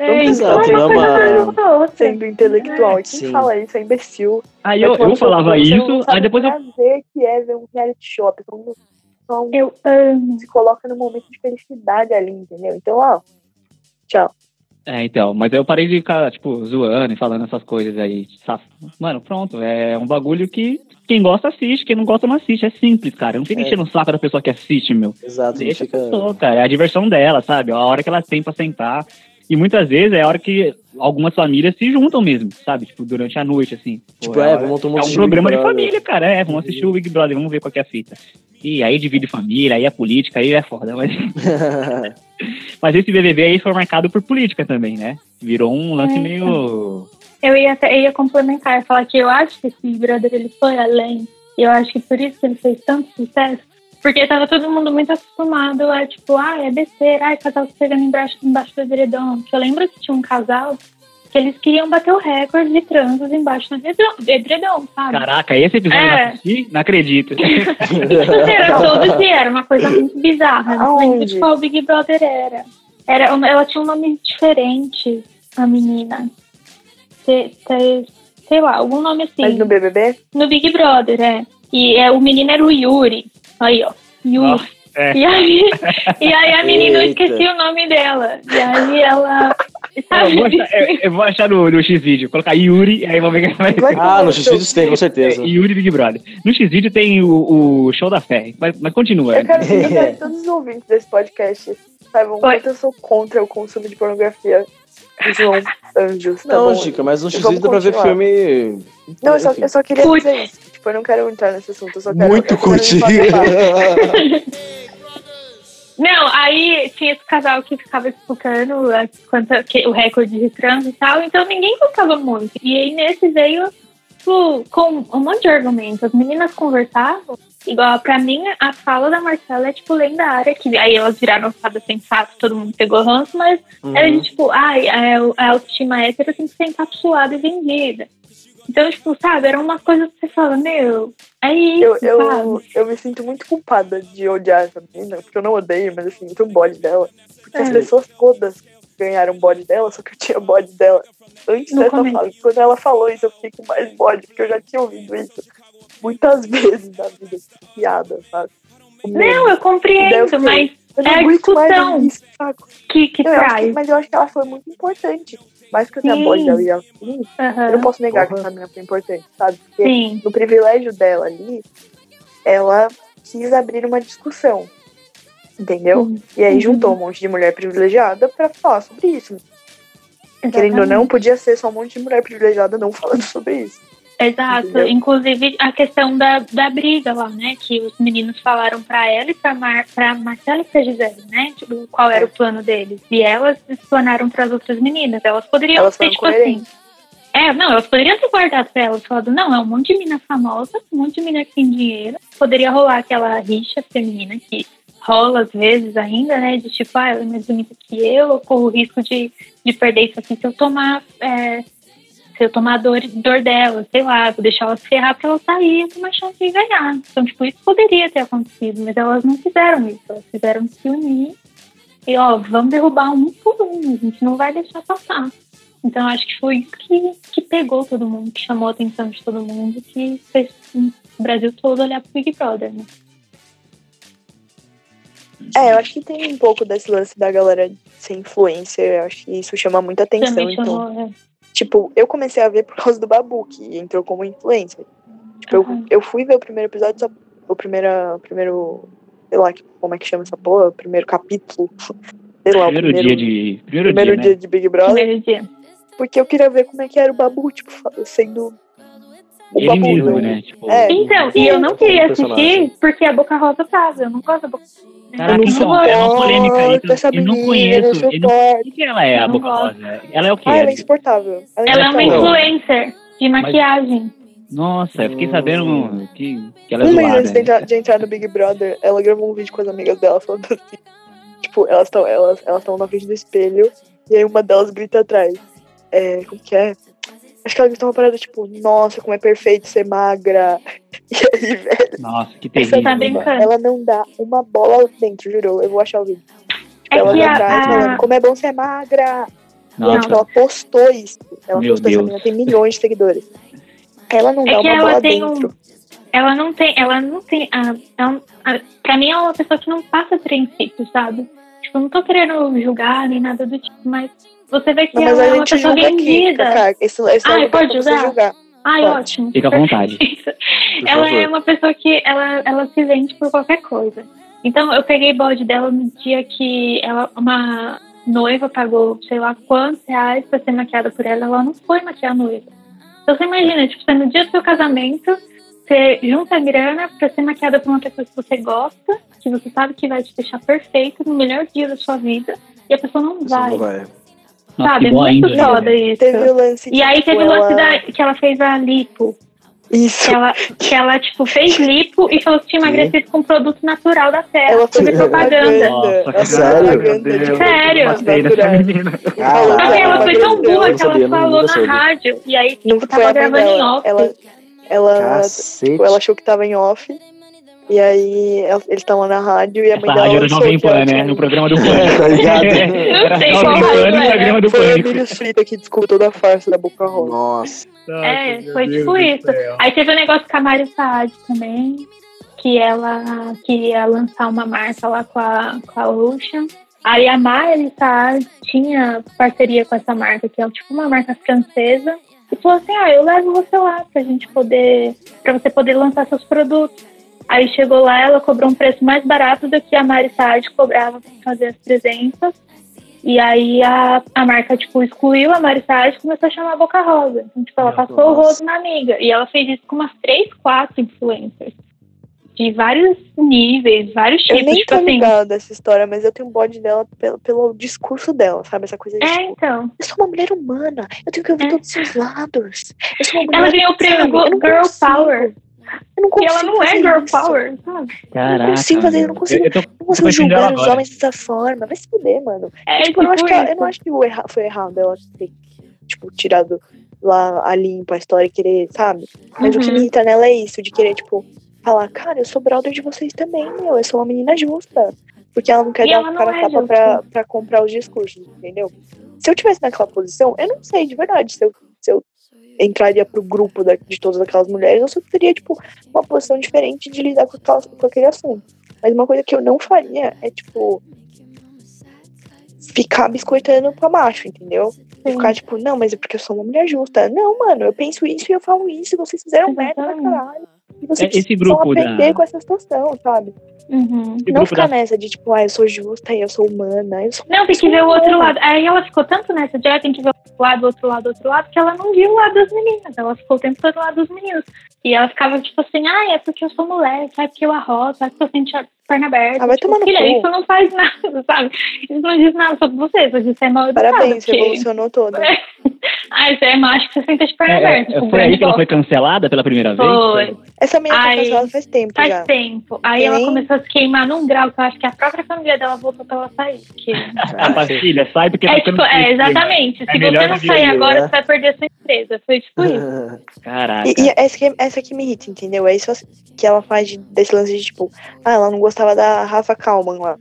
É, Exato, então, não é uma. Sendo intelectual. E quem Sim. fala isso é imbecil. Aí eu, É quando eu falava você não isso, aí depois eu. prazer que é ver um reality show. Não, não Eu amo. se coloca num momento de felicidade ali, entendeu? Então, ó, tchau. É, então, mas eu parei de ficar, tipo, zoando e falando essas coisas aí. saf- Mano, pronto, é um bagulho que quem gosta assiste, quem não gosta não assiste. É simples, cara. Eu não fico É. enchendo o saco da pessoa que assiste, meu. Exato, Deixa a fica. pessoa, cara. É a diversão dela, sabe? A hora que ela tem pra sentar. E muitas vezes é a hora que algumas famílias se juntam mesmo, sabe? Tipo, durante a noite, assim. Tipo, a é, hora- vamos mundo É um programa de família, cara. É, vamos assistir o Big Brother, vamos ver qual que é a fita. E aí divide família, aí é política, aí é foda. Mas, mas esse BBB aí foi marcado por política também, né? Virou um lance É. meio. Eu ia, até, eu ia complementar, falar que eu acho que esse Brother ele foi além. E eu acho que por isso que ele fez tanto sucesso. Porque tava todo mundo muito acostumado a, tipo, ah, é besteira, ai, casal se pegando embaixo, embaixo do edredom. Que eu lembro que tinha um casal que eles queriam bater o recorde de transos embaixo do edredom, do edredom sabe? Caraca, esse episódio eu É. não assisti? Não acredito. Era todo dia, era uma coisa muito bizarra. Eu Não lembro de qual Big Brother era. era ela tinha um nome diferente, a menina. Sei lá, algum nome assim. Mas no BBB? No Big Brother, é. E é, o menino era o Yuri. Aí, ó. Yuri. Nossa, é. E aí, e aí a menina, eu Eita. esqueci o nome dela. E aí ela. Eu vou achar, eu- eu vou achar no, no X-Vídeo, colocar Yuri, aí vou ver que vai Ah, no X-Videos tem, com certeza. Yuri Big Brother. No X-Vídeo tem o, o show da fé, mas, mas continua. Eu quero, eu quero que todos os ouvintes desse podcast saibam quanto eu sou contra o consumo de pornografia João Anjos. Tá Não, bom? Dica, mas no Vamos X-Videos dá pra ver filme. Não, eu só, eu só queria Curte. dizer isso. Tipo, eu não quero entrar nesse assunto. Eu só quero, Muito eu Não, aí tinha esse casal que ficava disputando a- quanto, que- o recorde de trans e tal, então ninguém gostava muito. E aí nesse veio tipo, com um monte de argumentos. As meninas conversavam, igual pra mim, a fala da Marcela é tipo lendária, que aí elas viraram fada sem fato, todo mundo pegou ranço, mas era de tipo, ai, a, a autoestima hétero tem que ser encapsulada e vendida. Então, tipo, sabe, era uma coisa que você fala, meu, é isso, Eu, eu, eu me sinto muito culpada de odiar essa menina, porque eu não odeio, mas assim, muito bode dela. Porque as É. pessoas todas ganharam bode dela, só que eu tinha bode dela antes No dessa fala. Quando ela falou isso, eu fiquei com mais bode, porque eu já tinha ouvido isso muitas vezes na vida, tipo, piada, sabe? Não, eu compreendo, eu fiquei, mas eu é a discussão. isso, que, que eu acho que- traz. mas eu acho que ela foi muito importante. Mais que eu tenha Sim. bode dela e ela, hum, Aham. eu não posso negar que Porra. essa menina foi importante, sabe? Porque Sim, no privilégio dela ali, ela quis abrir uma discussão. Entendeu? Sim. E aí Uhum. juntou um monte de mulher privilegiada pra falar sobre isso. Querendo ou não, podia ser só um monte de mulher privilegiada não falando sobre isso. Exato. Entendeu? Inclusive a questão da, da briga lá, né? Que os meninos falaram pra ela e pra, Mar, pra Marcela e pra Gisele, né? Tipo, qual era o plano deles. E elas explanaram pras outras meninas. Elas poderiam Elas ter, foram tipo assim. coerentes. É, não, elas poderiam ter guardado pra elas, falado, não, é um monte de mina famosa, um monte de mina que tem dinheiro. Poderia rolar aquela rixa feminina que rola às vezes ainda, né? De tipo, ah, ela é mais bonita que eu, eu corro o risco de, de perder isso aqui se eu tomar. é, se eu tomar dor, dor dela, sei lá, vou deixar ela se ferrar pra ela sair e ter uma chance de ganhar. Então, tipo, isso poderia ter acontecido, mas elas não fizeram isso. Elas fizeram se unir e, ó, vamos derrubar um por um, a gente não vai deixar passar. Então, acho que foi isso que, que pegou todo mundo, que chamou a atenção de todo mundo, que fez o Brasil todo olhar pro Big Brother, né? É, eu acho que tem um pouco desse lance da galera ser influencer. Eu acho que isso chama muita atenção. Então, chamou, é. Tipo, eu comecei a ver por causa do Babu, que entrou como influencer. Tipo, eu, Uhum. eu fui ver o primeiro episódio, só, o primeiro, primeiro, sei lá, como é que chama essa porra, o primeiro capítulo, sei lá, o Primeiro, primeiro, dia de. Primeiro, primeiro dia, dia né? de Big Brother, primeiro dia. porque eu queria ver como é que era o Babu, tipo, sendo o Ele Babu, mesmo, né? né? Tipo, É. Então, e eu não queria assistir porque a Boca Rosa tava. Eu não gosto da Boca Rosa. Caraca, eu não então, é uma polêmica aí. suporto essa Eu não conheço. eu não Eu. O que ela é, a Eu Boca gosto. Rosa? Ela é o quê? Ah, ela é insuportável. Ela é Ela é uma influencer de maquiagem. Nossa, eu fiquei Hum. sabendo que, que ela é Um mês zoada. antes de entrar, de entrar no Big Brother, ela gravou um vídeo com as amigas dela falando assim. Tipo, elas estão elas, elas tão na frente do espelho e aí uma delas grita atrás. É, como que é? Acho que ela gritou uma parada tipo, nossa, como é perfeito ser magra. E aí, velho, Nossa, que essa terrível. tá menina, brincando. ela não dá uma bola dentro, jurou. Eu vou achar o vídeo. Tipo, É ela que atrás a- falando, como é bom ser magra. E aí, Nossa, tipo, ela postou isso. Ela Meu postou, essa Deus. menina tem milhões de seguidores. Ela não É dá uma ela bola tem um- dentro. Ela não tem. Ela não tem. A, a, a, pra mim, ela é uma pessoa que não passa princípio, sabe? Tipo, eu não tô querendo julgar nem nada do tipo, mas você vê que Não, mas ela a é uma gente pessoa aqui, vendida. Cacá. Esse, esse Ai, é pode você julgar? Ai, Pode. ótimo. Fica à vontade. Ela favor. é uma pessoa que ela, ela se vende por qualquer coisa. Então, eu peguei bode dela no dia que ela, uma noiva pagou, sei lá, quantos reais pra ser maquiada por ela. Ela não foi maquiar a noiva. Então, você imagina, tipo, você no dia do seu casamento, você junta a grana pra ser maquiada por uma pessoa que você gosta, que você sabe que vai te deixar perfeito no melhor dia da sua vida, e a pessoa não vai. não vai. Nossa, sabe? que É muito foda né? isso. Teve o lance E aí tipo, teve o lance ela- da, que ela fez a lipo. Isso. Que ela, que ela, tipo, fez lipo e falou que tinha emagrecido com produto natural da terra. Ela fez propaganda. Nossa, fez sério? Sério? que Sabe, Ah, ela foi tão não que ela falou na rádio. E aí, Não tipo, tava gravando em off. Ela, ela, Caceta. ela achou que tava em off. E aí eles estavam na rádio e a mãe Essa dela rádio era Jovem Pan, né? No programa do É, Pânico. tá ligado? Era Jovem Pan no programa do Foi o. Emílio Frita que descobriu toda a farsa da Boca Rosa. Nossa. É, foi tipo isso. Aí teve o negócio com a Mari Saad também, que ela queria lançar uma marca lá com a, com a Ocean. Aí a Mari Saad tinha parceria com essa marca, que é tipo uma marca francesa, e falou assim: ah, eu levo você lá pra gente poder, pra você poder lançar seus produtos. Aí chegou lá, ela cobrou um preço mais barato do que a Mari Saad cobrava pra fazer as presenças. E aí a, a marca, tipo, excluiu a Mari Saad e começou a chamar a Boca Rosa. Então, tipo, ela Meu passou o Deus. rodo na amiga. E ela fez isso com umas três, quatro influencers. De vários níveis, vários Eu tipos. nem tipo tô assim. ligada dessa história, mas eu tenho um bode dela pelo, pelo discurso dela, sabe? Essa coisa de É, tipo, então. eu sou uma mulher humana, eu tenho que ouvir É. todos os seus lados. Eu sou uma mulher, Ela ganhou o prêmio Eu Girl consigo, Power. Eu não E consigo ela não é Girl isso. Power, sabe? Caraca. consigo fazer, eu não consigo- Eu tô, Eu não tô consigo conhecendo ela julgar os homens dessa forma. Vai se fuder, mano. É, tipo, eu não acho tipo que, ela- eu não acho que o erra- foi errado ela ter, tipo, tirado lá a limpa a história e querer, sabe? Mas o que Uhum. me irrita nela é isso, de querer, tipo, falar, cara, eu sou brother de vocês também, meu. Eu sou uma menina justa. Porque ela não quer E dar não cara é tapa pra, pra comprar os discursos, entendeu? Se eu tivesse naquela posição, eu não sei de verdade se eu, se eu entraria pro grupo da- de todas aquelas mulheres, eu teria, tipo, uma posição diferente de lidar com, aquelas- com aquele assunto. Mas uma coisa que eu não faria é, tipo, ficar biscoitando pra macho, entendeu? E ficar tipo, não, mas é porque eu sou uma mulher justa. Não, mano, eu penso isso e eu falo isso, e vocês fizeram merda pra caralho. E vocês É, esse grupo da- aprender com essa situação, sabe? Uhum. Não ficar da- nessa de tipo, ah, eu sou justa e eu sou humana. Eu sou Não, tem que ver o outro lado. Aí ela ficou tanto nessa de ah, tem que ver o lado, outro lado, outro lado, que ela não viu o lado das meninas. Ela ficou o tempo todo do lado dos meninos. E ela ficava tipo assim, ah, é porque eu sou mulher, sabe porque eu arroto, sabe porque eu sinto a perna aberta. Ah, vai tipo, filha, isso não faz nada, sabe? Isso não diz nada sobre você, só diz que você é mal educada. Parabéns, você porque... evolucionou toda. Ah, você é macho que você senta de perna É, aberta. é, com foi aí que ela foi cancelada pela primeira vez? Foi. Essa menina tá Ai, cancelada faz tempo Faz já. tempo. Aí E ela nem- começou a se queimar num grau que eu acho que a própria família dela voltou pra ela sair. Que... A pastilha sai porque É, tá tipo, é, exatamente. É Se você não sair eu, agora, né? você vai perder a sua empresa. Foi tipo isso. Caraca. E, e essa, que, essa que me irrita, entendeu? É isso que ela faz de- desse lance de tipo, ah, ela não gostava da Rafa Kalman lá.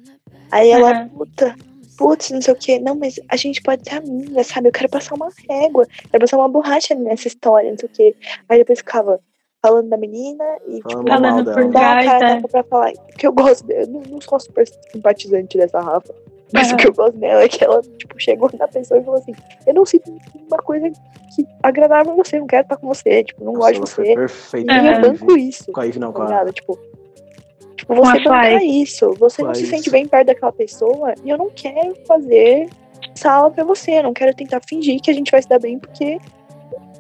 Aí ela, Aham. puta, putz, não sei o que. Não, mas a gente pode ser amiga, sabe? Eu quero passar uma régua, quero passar uma borracha nessa história, não sei o que. Aí depois ficava falando da menina e, Falando tipo, Falando por dá a trás, cara é. tapa pra falar. Porque eu gosto dela, eu não, não sou super simpatizante dessa Rafa. Mas o Aham. que eu gosto dela é que ela, tipo, chegou na pessoa e falou assim: Eu não sinto uma coisa que agradável a você, eu não quero estar com você, tipo, não gosto de Nossa, você. perfeito. E eu Aham. banco isso. Com a Ivy não, com Tá a... ligado? Tipo, tipo, Com você a bancar Fly. isso. Você não Fly se isso. sente bem perto daquela pessoa e eu não quero fazer sala pra você. Eu não quero tentar fingir que a gente vai se dar bem porque.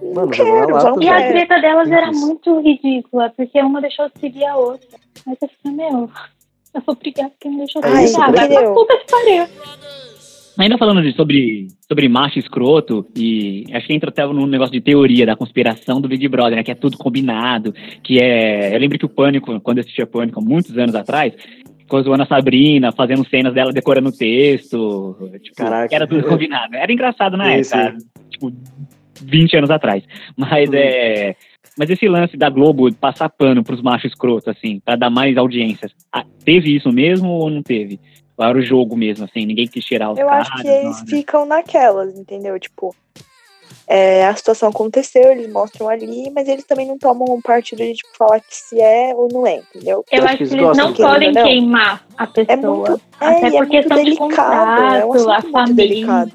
Mano, quero, lata, E a É, treta delas era muito ridícula, porque uma deixou de seguir a outra. Aí você fica, meu, eu vou brigar porque me deixou de Ai, seguir. Ah, vai pra puta que pariu. Ainda falando de- sobre, sobre macho escroto, e acho que entra até num negócio de teoria da conspiração do Big Brother, né? Que é tudo combinado, que é... Eu lembro que o Pânico, quando eu assistia Pânico, há muitos anos atrás, ficou zoando a Sabrina, fazendo cenas dela decorando o texto, tipo, Caraca. era tudo combinado. Era engraçado na Sim, época, tipo, 20 anos atrás. Mas Hum. é... Mas esse lance da Globo passar pano pros machos escrotos, assim, pra dar mais audiências, ah, teve isso mesmo ou não teve? Ou era o jogo mesmo, assim, ninguém quis tirar os Eu caras? acho que eles né? ficam naquelas, entendeu? Tipo, é, a situação aconteceu, eles mostram ali, mas eles também não tomam um partido de tipo, falar que se é ou não é, entendeu? Eu acho que eles eles não podem queimar a pessoa. É muito, é, Até e é questão de delicado, é um a família. delicado.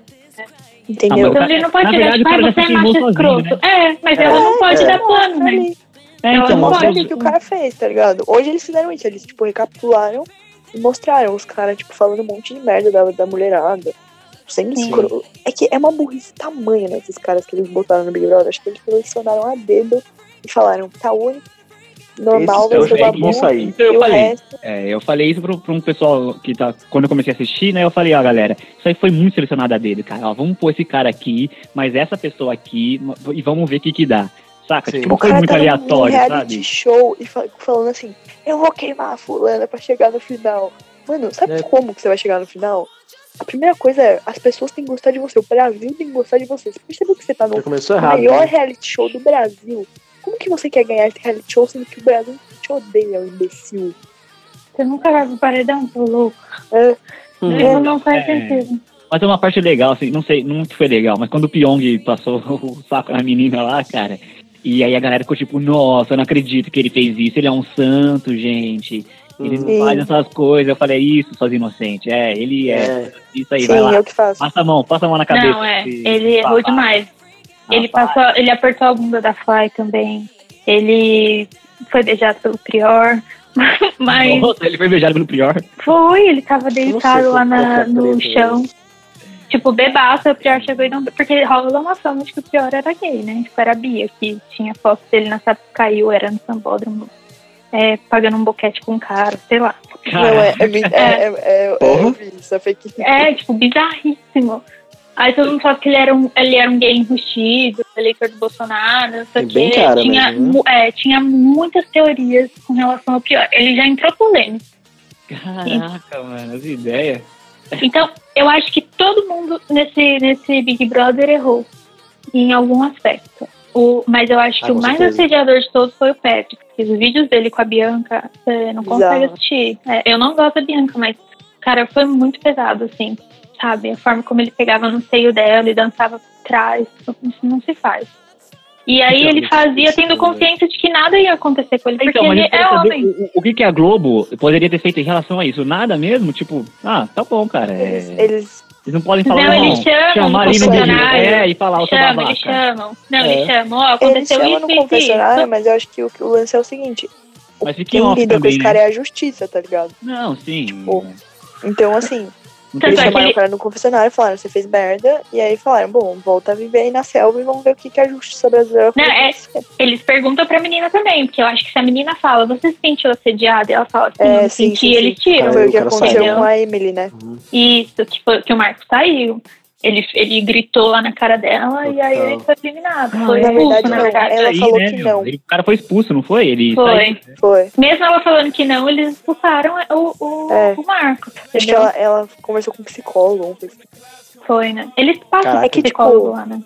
Ah, Entendeu? Então ele não pode chegar verdade, tipo, o ah, você é macho sozinho, escroto. É, mas ela não pode é. dar plano, né? Ali. É, Ela então, não Mostra pode. o que o cara fez, tá ligado? Hoje eles fizeram isso, eles, tipo, recapitularam e mostraram os caras, tipo, falando um monte de merda da, da mulherada. Sendo Sim. escroto. É que é uma burrice tamanha, né, esses caras que eles botaram no Big Brother. Acho que eles selecionaram a dedo e falaram, tá único, normal, Esses vai ser já babu, vão sair. Então eu o falei. resto... É, eu falei isso pra, pra um pessoal que tá. Quando eu comecei a assistir, né? Eu falei, ó, galera, isso aí foi muito selecionado a dele, cara. Ó, vamos pôr esse cara aqui, mas essa pessoa aqui, e vamos ver o que que dá. Saca? Sim. Tipo, O cara muito tá aleatório, reality sabe? show e fa- falando assim, eu vou queimar a fulana pra chegar no final. Mano, sabe É. como que você vai chegar no final? A primeira coisa é, as pessoas têm que gostar de você, o Brasil tem que gostar de você. Você percebeu que você tá no errado. maior né? reality show do Brasil? Como que você quer ganhar esse reality show sendo que o Brasil te odeia, o imbecil. Você nunca vai pro paredão, seu louco. É. Isso não faz É. sentido. Mas é uma parte legal, assim, não sei, não foi legal, mas quando o Pyong passou o saco na menina lá, cara, e aí a galera ficou tipo, nossa, eu não acredito que ele fez isso, ele é um santo, gente. Ele não Sim. faz essas coisas. Eu falei, isso, suas inocentes. É, ele é. É. Isso aí, Sim, vai lá. eu que faço. Passa a mão, passa a mão na cabeça. Não, é. Ele errou demais. Ele passou, ele apertou a bunda da Fly também. Ele foi beijado pelo Prior. Mas Nossa, ele foi beijado pelo Prior. foi, ele tava deitado lá na- é no chão. Tipo, bebaço, o Prior chegou e não. Porque rola uma fama de que o Prior era gay, né? Tipo, era a Bia, que tinha foto dele na Sapucaí, era no Sambódromo, é, pagando um boquete com um cara, sei lá. Não, é, é, é, é, é, é, isso, é fake news. É, tipo, bizarríssimo. Aí todo mundo falava que ele era um, ele era um gay enrustido, eleitor do Bolsonaro, não sei É o quê. tinha, mesmo, né? é, tinha muitas teorias com relação ao pior. Ele já entrou polêmico. Caraca, mano, as ideias. Então, eu acho que todo mundo nesse, nesse Big Brother errou em algum aspecto. O, mas eu acho Ah, que o mais certeza. assediador de todos foi o Patrick. Porque Os vídeos dele com a Bianca, você não consegue Bizarro. assistir. É, eu não gosto da Bianca, mas, cara, foi muito pesado, assim, sabe? A forma como ele pegava no seio dela e dançava por trás. Isso não se faz. E aí Então, ele fazia tendo né? consciência de que nada ia acontecer com ele, porque Então, ele é saber homem. o, o que, que a Globo poderia ter feito em relação a isso? Nada mesmo? Tipo, ah, tá bom, cara. é- Eles, eles Eles não podem falar, Não, não. eles chamam no ali. É, e falar, o seu babaca. eles chamam. Não, É. eles chamam. Ó, Eles aconteceu chamam isso, no confessionário, isso. mas eu acho que o, o lance é o seguinte: Mas quem lida com também, esse né? cara é a justiça, tá ligado? Não, sim. Tipo, Então, assim, eles é chamaram ele- o cara no confessionário e falaram: você fez merda, e aí falaram: bom, volta a viver aí na selva e vamos ver o que, que a justiça brasileira Não, é- Eles perguntam pra menina também, porque eu acho que se a menina fala, você se sentiu assediada? E ela fala, sim, É, sim, senti, sim, eles tiram. Foi o que aconteceu com a Emily, né? Isso, que, foi, que o Marcos saiu. Ele, ele gritou lá na cara dela e aí Total. ele foi eliminado. Ah, foi é. Na expulso, verdade, na não. verdade. Ela Aí, falou né, que meu? não. Ele- o cara foi expulso, não foi? Ele Foi. saiu. Foi. Mesmo ela falando que não, eles expulsaram o, o, É. o Marcos. Acho que ela, ela conversou com um psicólogo. assim. Foi, né? Eles passam Caraca. é que psicólogo tipo, lá, né?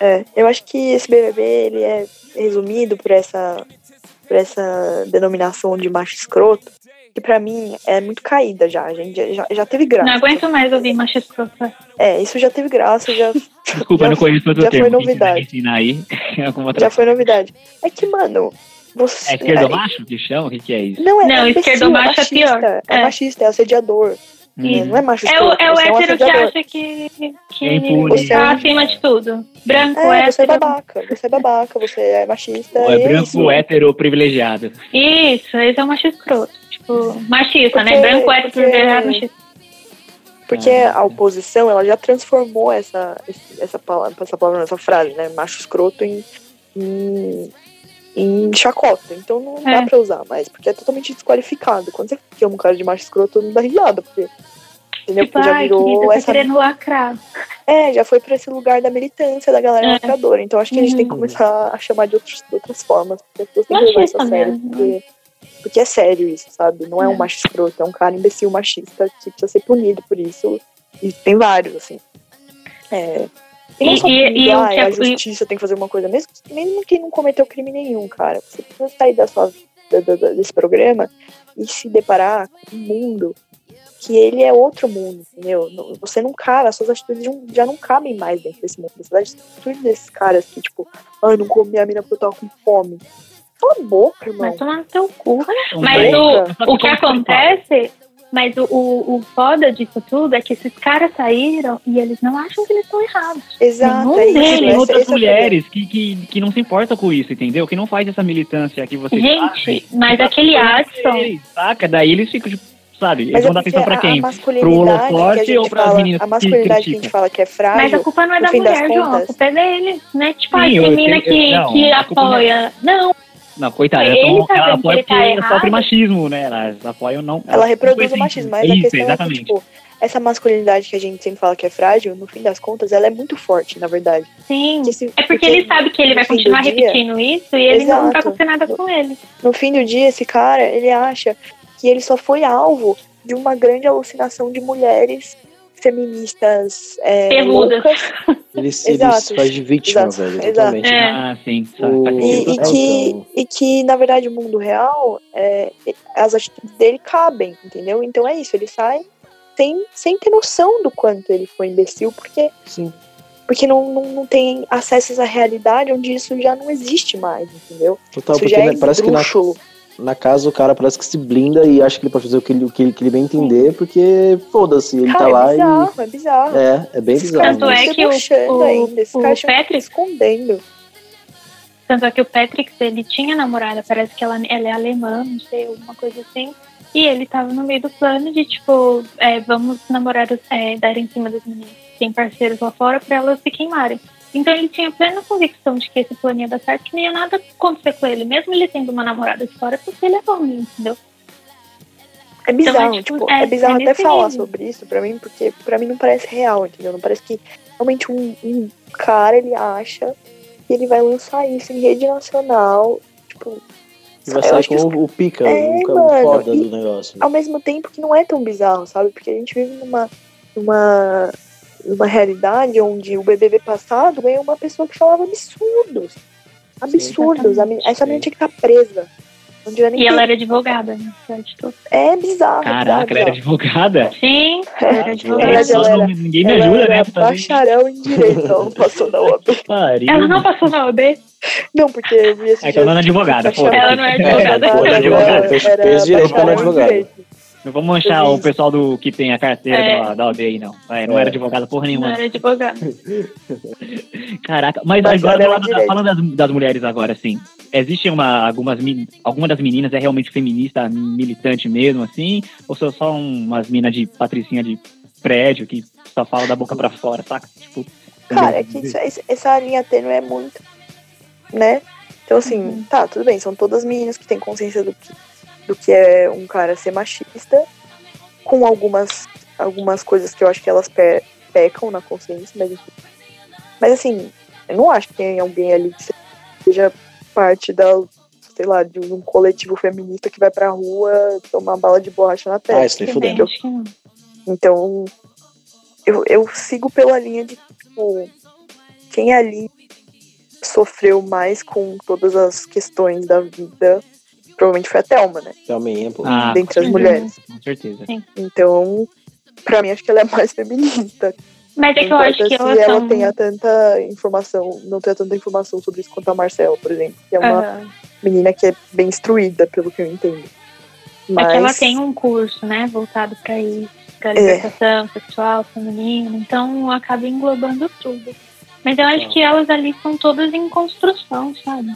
É, eu acho que esse BBB ele é resumido por essa, por essa denominação de macho escroto, que pra mim é muito caída já. A gente já, já teve graça. Não aguento mais ouvir macho escroto. É, isso já teve graça, já, Desculpa, Já- eu não conheço outro já foi termo. Quem quiser novidade. ensinar aí. já foi novidade. É que, mano, você. É esquerdo macho que chama? O que, que é isso? Não, é, Não, é esquerdomacho é machista, pior. É, É. machista, é assediador. Isso. Não é macho É o, é o você é um hétero que acha que, que É. Você é tá um- acima de tudo. Branco, É, você é hétero. babaca, você é babaca, você é machista. Ou é é branco isso. hétero privilegiado. Isso, esse é o macho escroto. Tipo, machista, né? Porque- Branco, hétero, porque- machista. Porque a oposição, ela já transformou essa, essa palavra, essa palavra, essa frase, né? Macho escroto em, em, em chacota. Então não dá É. pra usar mais, porque é totalmente desqualificado. Quando você chama um cara de macho escroto, não dá risada, porque. Entendeu? Tipo, Porque já virou querida, tá essa. querendo lacrar. É, já foi pra esse lugar da militância da galera É. lacradora. Então acho que a gente tem que Uhum. começar a chamar de, outros, de outras formas. Porque as pessoas têm que levar isso a Machista sério. Porque, porque é sério isso, sabe? Não é um É. macho escroto, é um cara imbecil machista que precisa ser punido por isso. E tem vários, assim. É. E, não só e- punido, e o ah, que a é- justiça tem que fazer uma coisa, mesmo, mesmo quem não cometeu crime nenhum, cara. Você precisa sair da sua, da- da- desse programa e se deparar com um mundo que ele é outro mundo, entendeu? Você não cabe, as suas atitudes já não cabem mais dentro desse mundo. As atitudes desses caras que, tipo, ai, não comi a mina porque eu tava com fome. Cala a boca, irmão. Vai tomar no teu cu. Mas o, o que acontece, mas o, o, o foda disso tudo é que esses caras saíram e eles não acham que eles estão errados. Exato, Nenhum é isso. deles. Tem outras é o problema. mulheres que, que, que não se importam com isso, entendeu? Que não faz essa militância que vocês fazem. Gente, mas aquele Adson. Eles, Saca? Daí eles ficam, tipo, sabe? Eles Mas é vão dar atenção pra a- quem? A que a holofote ou pras fala, meninas a que masculinidade que a criticam? gente fala que é Mas frágil, a culpa não é da mulher, João. A culpa é dele. Né? Tipo, Sim, ah, tem mina sei- que, não, que a é- apoia. Não, Não, coitada, ela, tá ela apoia tá porque errado. sofre machismo, né? Elas apoiam não. ela não reproduz o machismo. Mas isso, a questão é exatamente. que, tipo, essa masculinidade que a gente sempre fala que é frágil, no fim das contas, ela é muito forte, na verdade. sim. Porque se- É porque ele sabe que ele vai continuar dia- repetindo isso e ele não vai Exato. acontecer nada com ele. No fim do dia, esse cara, ele acha que ele só foi alvo de uma grande alucinação de mulheres feministas é, Ele, se- Exato. faz de vítima, Exato, velho, exato. totalmente. É. Ah, sim. Só O- faz e, e que, e que, na verdade, o mundo real, é, as atitudes dele cabem, entendeu? Então é isso, ele sai sem, sem ter noção do quanto ele foi imbecil, porque, Sim. porque não, não, não tem acessos à realidade onde isso já não existe mais, entendeu? Total, isso porque já é né, parece que na. Na casa o cara parece que se blinda e acha que ele pode fazer o que ele, o que ele, que ele bem entender, porque foda-se, ele Cara, tá lá é bizarro, é bizarro. e. É, é bem Esse bizarro. Tanto né? é que o- debochando o- ainda, esse o tá Patrick- escondendo. Tanto é que o Patrick, ele tinha namorada, parece que ela, ela é alemã, não sei, alguma coisa assim. E ele tava no meio do plano de, tipo, é, vamos namorar, é, dar em cima das meninas. Tem parceiros lá fora pra elas se queimarem. Então ele tinha plena convicção de que esse plano ia dar certo, que nem ia nada acontecer com ele, mesmo ele tendo uma namorada de fora, porque ele é homem, entendeu? É bizarro, é, tipo, é- é, bizarro é até falar sobre isso pra mim, porque pra mim não parece real, entendeu? Não parece que realmente um, um cara, ele acha que ele vai lançar isso em rede nacional, tipo, E vai sair com o, o pica, É, o, mano, foda e- do negócio. ao mesmo tempo que não é tão bizarro, sabe? Porque a gente vive numa, numa, numa realidade onde o BBB passado ganhou uma pessoa que falava absurdos. Absurdos. A men- essa menina tinha que estar presa. Não devia nem E ela era advogada, né? É bizarro. Caraca, ela era bizarro, advogada? Sim, ela era advogada. ela não- era- ninguém me ela ajuda, era né? bacharel em direito, ela não passou na OAB. Ela não passou na OB? Não, porque eu vi esse É que ela não é advogada. Ela não é É, advogada. ela Ela é advogada. Fez- era direito bacharel pra em advogada. Não vamos manchar o pessoal do que tem a carteira É. da, da OAB aí, não. É, não É. era advogada porra Não nenhuma. era advogada. Caraca, mas Mas agora ela é falando, falando das, das mulheres agora, assim, existe uma, algumas, alguma das meninas é realmente feminista, militante mesmo, assim, ou são só umas minas de patricinha de prédio que só fala da boca pra fora, saca? Tipo, Cara, é que isso- esse- essa linha tênue é muito, né? Então, assim, Uhum. tá, tudo bem, são todas meninas que têm consciência do que, do que é um cara ser machista, com algumas, algumas coisas que eu acho que elas pe- pecam na consciência, mas enfim. Mas, assim, eu não acho que tem alguém ali que seja parte da, sei lá, de um coletivo feminista que vai pra rua tomar bala de borracha na testa. Ah, isso nem não. Então, eu, eu sigo pela linha de, tipo, quem ali sofreu mais com todas as questões da vida, provavelmente foi a Thelma, né? Também, pô. Ah, dentre as mulheres. com certeza. Então, pra mim, acho que ela é mais feminista. Mas é que eu acho que se elas ela são... tenha tanta informação, não tenha tanta informação sobre isso quanto a Marcela, por exemplo, que é uma Aham. menina que é bem instruída, pelo que eu entendo. É que ela Mas, tem um curso, né, voltado pra isso, pra É. libertação sexual feminina, então acaba englobando tudo. Mas eu acho Tá. que elas ali são todas em construção, sabe?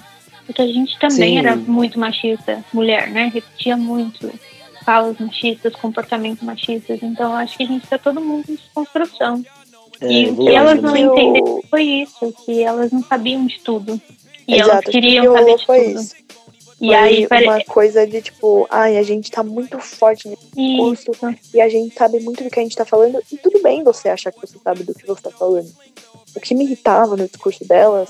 Porque a gente também Sim. era muito machista, mulher, né? Repetia muito falas machistas, comportamentos machistas. Então acho que a gente tá todo mundo em desconstrução. É, e o que elas não? Eu- entenderam foi isso, que elas não sabiam de tudo. E Exato, elas queriam que saber rolou de foi tudo. isso. E Foi aí, pare- uma coisa de tipo, ai, a gente tá muito forte nesse curso e a gente sabe muito do que a gente tá falando, e tudo bem você achar que você sabe do que você tá falando. O que me irritava no discurso delas,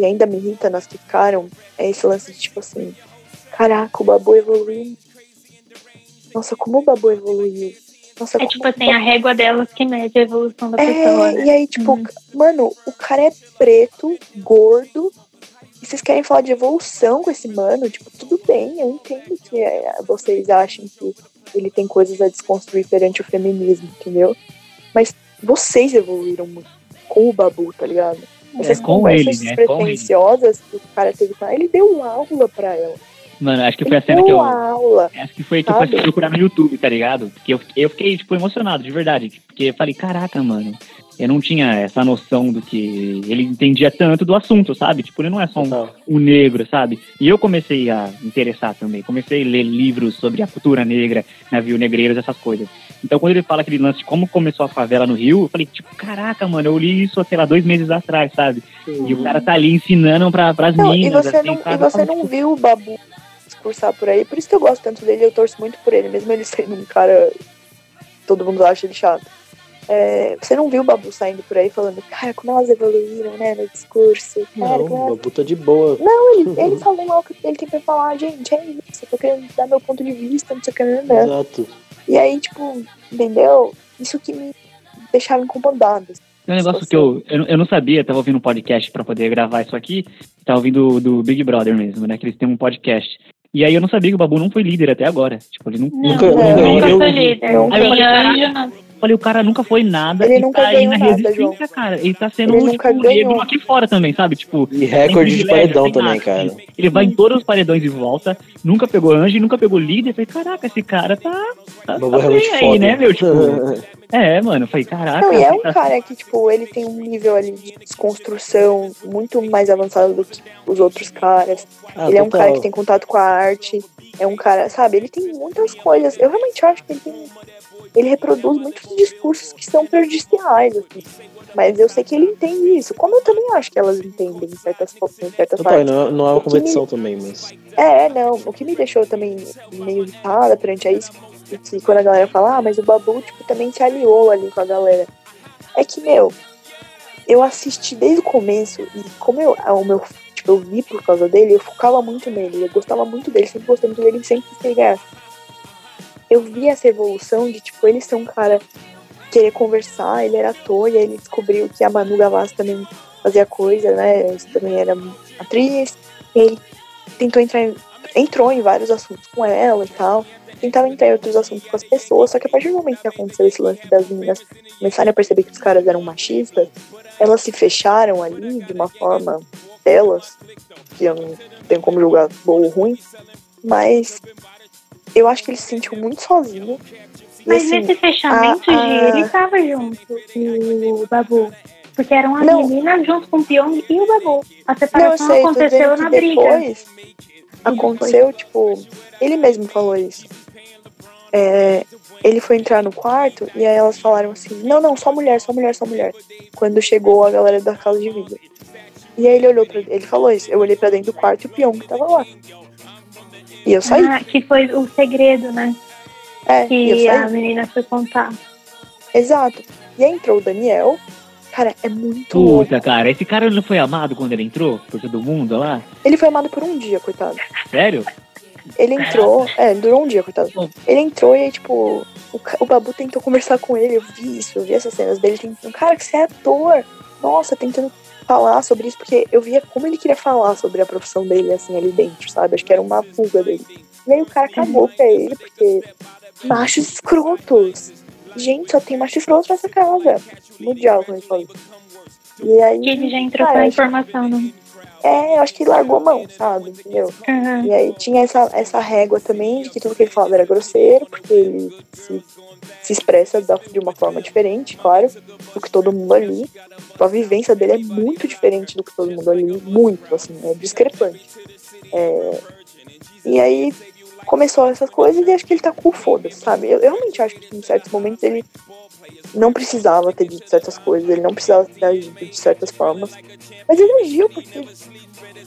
e ainda me irrita nas que ficaram, é esse lance de tipo assim, caraca, o Babu evoluiu. Nossa, como o Babu evoluiu. Nossa, É tipo assim, a régua delas que mede a evolução da é, pessoa, né? e aí, tipo, Uhum. mano, o cara é preto, gordo, e vocês querem falar de evolução com esse mano? Tipo, tudo bem, eu entendo que é, vocês acham que ele tem coisas a desconstruir perante o feminismo, entendeu? Mas vocês evoluíram muito com o Babu, tá ligado? Essas É, com ele, né? Com ele. que o cara teve com ela, ele deu aula pra ela. Mano, acho que foi Ele a cena que deu eu. aula. Acho que foi que eu fui Sabe? procurar no YouTube, tá ligado? Porque eu, eu fiquei, tipo, emocionado, de verdade. Porque eu falei, caraca, mano, eu não tinha essa noção do que ele entendia tanto do assunto, sabe? Tipo, ele não é só um, um negro, sabe? E eu comecei a interessar também. Comecei a ler livros sobre a cultura negra, navio negreiros, essas coisas. Então, quando ele fala aquele lance de como começou a favela no Rio, eu falei, tipo, caraca, mano, eu li isso, sei lá, dois meses atrás, sabe? E o cara tá ali ensinando pra, pras Não, e minas, você assim, não, e você não tipo, viu o Babu discursar por aí, por isso que eu gosto tanto dele, eu torço muito por ele, mesmo ele sendo um cara todo mundo acha ele chato. É, você não viu o Babu saindo por aí falando, cara, como elas evoluíram, né, no discurso. Cara, Não, como o elas... Babu tá de boa. Não, ele, ele falou o que ele tem pra falar, gente, é isso, eu tô querendo dar meu ponto de vista, não sei o que, né, né. Exato. E aí, tipo, entendeu? Isso que me deixava incomodada. Tem um negócio que eu, eu, eu não sabia, tava ouvindo um podcast pra poder gravar isso aqui. Tava ouvindo do, do Big Brother mesmo, né? Que eles têm um podcast. E aí eu não sabia que o Babu não foi líder até agora. Tipo, ele não, Não, Nunca- eu nunca- nunca eu- fui líder. não- Tem Aí eu falei, anjo, não. Falei, o cara nunca foi nada. Ele e nunca tá aí ganhou na nada, resistência, cara. Ele tá sendo Ele tipo, negro aqui fora também, sabe? Tipo, E recorde de paredão tem também, nada. cara. Ele vai em todos os paredões e volta, nunca pegou anjo nunca pegou líder. Eu falei, caraca, esse cara tá, tá, tá é bem aí, foda. né, meu? Tipo, é, mano, eu falei, caraca. Não, e é um tá- cara que, tipo, ele tem um nível ali de desconstrução muito mais avançado do que os outros caras. Ah, ele é um total. cara que tem contato com a arte. É um cara, sabe? Ele tem muitas coisas. Eu realmente acho que ele tem. Ele reproduz muitos discursos que são prejudiciais, assim. Mas eu sei que ele entende isso. Como eu também acho que elas entendem em certas, em certas Total, partes. não, é- não é uma O que me- competição também, mas. É, não. O que me deixou também meio irritada perante a isso, é que quando a galera fala, ah, mas o Babu, tipo, também se aliou ali com a galera. É que, meu, eu assisti desde o começo e como eu, o meu, tipo, eu vi por causa dele, eu focava muito nele, eu gostava muito dele, sempre gostei muito dele, sempre quis que ele ganhasse. Eu vi essa evolução de, tipo, ele ser um cara querer conversar, ele era ator, e aí ele descobriu que a Manu Gavassi também fazia coisa, né, também era atriz, ele tentou entrar em, entrou em vários assuntos com ela e tal, tentava entrar em outros assuntos com as pessoas, só que a partir do momento que aconteceu esse lance das meninas começarem a perceber que os caras eram machistas, elas se fecharam ali de uma forma delas, que eu não tenho como julgar boa ou ruim, mas eu acho que ele se sentiu muito sozinho. Mas assim, nesse fechamento, a- a- ele tava junto, o Babu. Porque eram as Não. meninas junto com o Pyong e o Babu. A Não, separação sei, tô aconteceu na briga. depois aconteceu, tipo, ele mesmo falou isso. É, ele foi entrar no quarto e aí elas falaram assim, não, não, só mulher, só mulher, só mulher. Quando chegou a galera da casa de vidro. E aí ele olhou pra ele falou isso, eu olhei pra dentro do quarto e o Pyong tava lá. E eu saí. Ah, que foi o segredo, né? é, e Que a menina foi contar. Exato. E aí entrou o Daniel. Cara, é muito louco. Puta, cara, esse cara não foi amado quando ele entrou? Por todo mundo lá? Ele foi amado por um dia, coitado. Sério? Ele entrou, é, durou um dia, coitado. Ele entrou e aí, tipo, o, o Babu tentou conversar com ele, eu vi isso, eu vi essas cenas dele tentando, cara, que você é ator, nossa, tentando falar sobre isso, porque eu via como ele queria falar sobre a profissão dele, assim, ali dentro, sabe? Acho que era uma fuga dele. E aí o cara cagou pra ele, porque machos escrotos. Gente, só tem macho escroto nessa casa. Mundial, quando ele falou. E aí. Ele já entrou com a informação, né? É, eu acho que ele largou a mão, sabe? Entendeu? Uhum. E aí tinha essa, essa régua também de que tudo que ele falava era grosseiro, porque ele se, se expressa de uma forma diferente, claro, do que todo mundo ali. Então, a vivência dele é muito diferente do que todo mundo ali, muito, assim, é discrepante. É, e aí começou essas coisas e acho que ele tá com o foda-se, sabe? Eu, eu realmente acho que em certos momentos ele não precisava ter dito certas coisas, ele não precisava ter agido de certas formas, mas ele agiu porque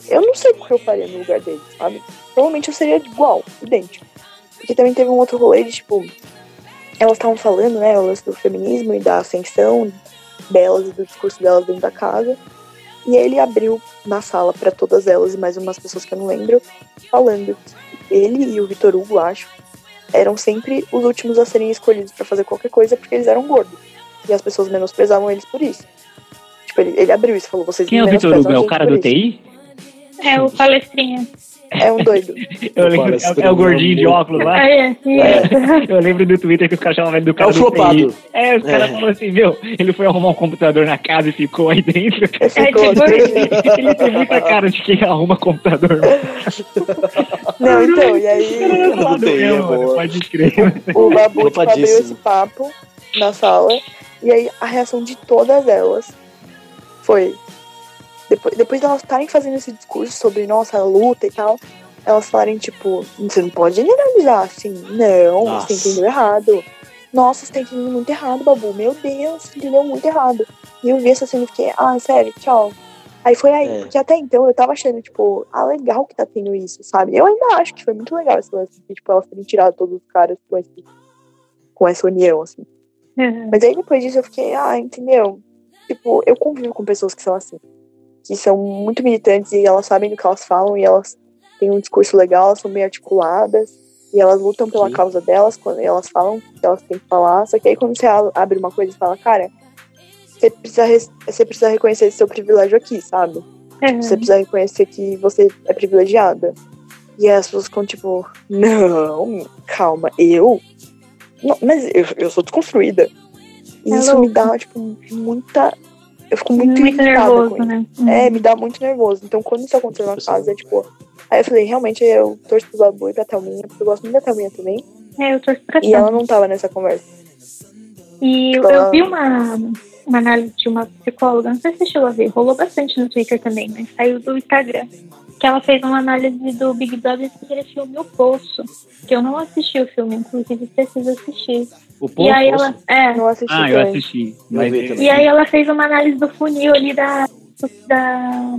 eu não sei o que eu faria no lugar dele, sabe? Provavelmente eu seria igual, idêntico. Porque também teve um outro rolê de, tipo, elas estavam falando, né, o lance do feminismo e da ascensão delas e do discurso delas dentro da casa. E ele abriu na sala pra todas elas e mais umas pessoas que eu não lembro, falando que ele e o Vitor Hugo, acho, eram sempre os últimos a serem escolhidos pra fazer qualquer coisa porque eles eram gordos. E as pessoas menosprezavam eles por isso. Tipo, ele, ele abriu isso e falou, vocês Quem é o Vitor Hugo? É o cara do isso." TI? É o palestrinha. É um doido. Eu lembro, é, é o gordinho de óculos lá. É, isso. Eu lembro do Twitter que os caras chamavam ele do É cara o do flopado. É, os caras É. falaram assim, meu, ele foi arrumar um computador na casa e ficou aí dentro. É, É ficou- tipo. Ele tem muita cara de quem arruma computador. Não, então, e aí do TI é. Pode crer. o Babu tipo, abriu esse papo na sala. E aí a reação de todas elas foi. Depois, depois delas estarem fazendo esse discurso sobre nossa luta e tal, elas falarem, tipo, você não pode generalizar assim. Não, Nossa. você entendeu errado. Nossa, você tá entendendo muito errado, Babu. Meu Deus, você entendeu muito errado. E eu vi essa cena e fiquei, ah, sério, tchau. Aí foi aí, É. porque até então eu tava achando, tipo, ah, legal que tá tendo isso, sabe? Eu ainda acho que foi muito legal esse lance, de, tipo, elas terem tirado todos os caras com, esse, com essa união, assim. Uhum. Mas aí depois disso eu fiquei, ah, entendeu? Tipo, eu convivo com pessoas que são assim. Que são muito militantes e elas sabem do que elas falam e elas têm um discurso legal, elas são bem articuladas. E elas lutam pela Sim. causa delas, quando elas falam que elas têm que falar. Só que aí quando você abre uma coisa e fala, cara, você precisa, você precisa reconhecer esse seu privilégio aqui, sabe? É. Você precisa reconhecer que você é privilegiada. E aí as pessoas ficam tipo, não, calma, eu? Não, mas eu, eu sou desconstruída. E É isso louco. me dá, tipo, muita. Eu fico muito, Muito irritada nervoso, com isso. né? É, me dá muito nervoso. Então, quando isso aconteceu na casa, é tipo. Aí eu falei, realmente, eu torço pro Babu e pra Thelminha, porque eu gosto muito da Thelminha também. É, eu torço pra E ela não tava nessa conversa. E eu, Ela- eu vi uma, uma análise de uma psicóloga, não sei se você chegou a ver, rolou bastante no Twitter também, mas saiu do Instagram. Que ela fez uma análise do Big Brother aquele filme O Poço. Que eu não assisti o filme, inclusive preciso assistir. O e povo. aí ela. É, Não assisti Ah, eu assisti. Mas também. E aí ela fez uma análise do funil ali da, da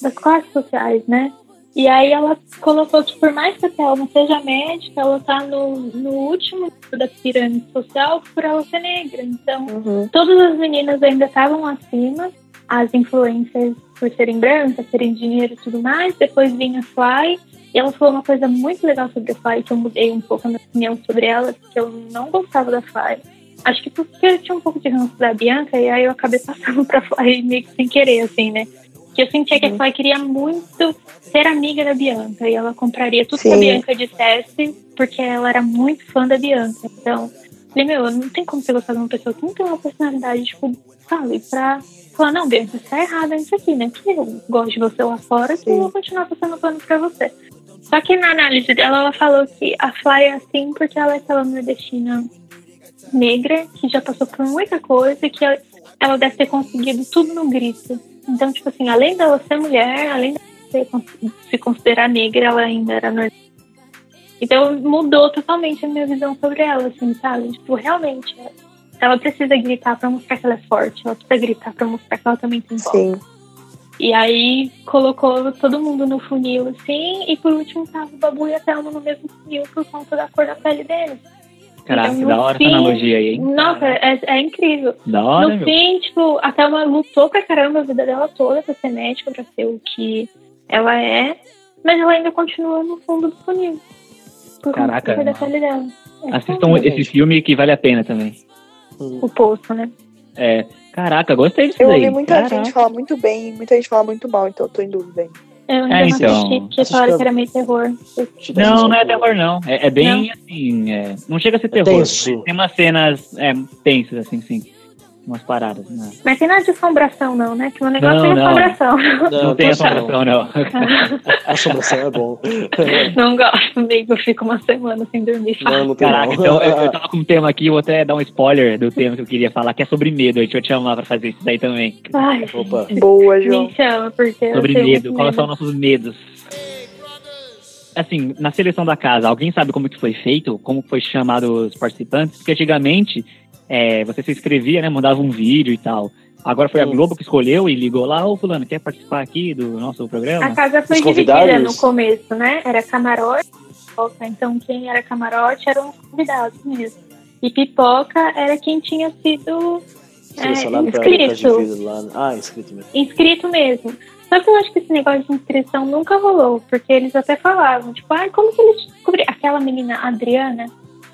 das classes sociais, né? E aí ela colocou que por mais que a Thelma seja médica, ela tá no, no último da pirâmide social por ela ser negra. Então, Uhum. todas as meninas ainda estavam acima, as influências por serem brancas, terem dinheiro e tudo mais. Depois vinha a Fly, e ela falou uma coisa muito legal sobre a Fly, que eu mudei um pouco a minha opinião sobre ela, porque eu não gostava da Fly. Acho que porque eu tinha um pouco de ranço da Bianca, e aí eu acabei passando pra Fly meio que sem querer, assim, né? Que eu sentia que a Fly queria muito ser amiga da Bianca, e ela compraria tudo que a Sim. Bianca dissesse, porque ela era muito fã da Bianca. Então, falei, meu, não tem como você gostar de uma pessoa que não tem uma personalidade, tipo, sabe, pra falar, não, Bianca, você tá errada nisso aqui, né? Que eu gosto de você lá fora, que eu vou continuar passando pano pra você. Só que na análise dela, ela falou que a Fly é assim porque ela é aquela nordestina negra, que já passou por muita coisa, que ela, ela deve ter conseguido tudo no grito. Então, tipo assim, além dela ser mulher, além de se considerar negra, ela ainda era nordestina. Então mudou totalmente a minha visão sobre ela, assim, sabe? Tipo, realmente, ela precisa gritar pra mostrar que ela é forte, ela precisa gritar pra mostrar que ela também tem voz. Sim. E aí colocou todo mundo no funil, assim, e por último tava o Babu e a Thelma no mesmo funil por conta da cor da pele deles. Caraca, Então, da hora fim- essa analogia aí, hein? Nossa, é, é incrível. Da hora, no meu. fim, tipo, a Thelma lutou pra caramba a vida dela toda pra ser médica, pra ser o que ela é, mas ela ainda continua no fundo do funil. Por conta Caraca. da cor da pele dela. É Assistam esse filme que vale a pena também. O poço, né? É, caraca, gostei disso Eu daí. ouvi muita Caraca. gente falar muito bem e muita gente falar muito mal, então eu tô em dúvida ainda. Eu ainda É, não então. assisti, porque falaram que era meio terror. Não, não é terror, não. É, é bem assim. é, não chega a ser terror. tenso. Tem umas cenas é, tensas, assim, sim. Umas paradas. Não, Mas tem nada de assombração, não, né? Que o negócio Não, é não. assombração. não tem assombração, não. Assombração é bom. Não gosto, meio que eu fico uma semana sem dormir. Não, não tem Caraca, não. então eu, eu tava com um tema aqui, vou até dar um spoiler do tema que eu queria falar, que é sobre medo. A gente vai te chamar pra fazer isso daí também. Ai, Opa. Boa, João. me chama, porque eu Sobre tenho medo. Quais são os nossos medos? Assim, na seleção da casa, alguém sabe como que foi feito? Como foi chamado os participantes? Porque antigamente é, você se inscrevia, né? Mandava um vídeo e tal. Agora foi a. Globo que escolheu e ligou lá, ô fulano, quer participar aqui do nosso programa? A casa foi dividida no começo, né? Era camarote e pipoca. Então, quem era camarote eram os convidados mesmo. E pipoca era quem tinha sido é, Selecionado pra pra inscrito. lá. Ah, inscrito mesmo. inscrito mesmo. Só que eu acho que esse negócio de inscrição nunca rolou, porque eles até falavam, tipo, ai, como que eles descobriram? Aquela menina Adriana,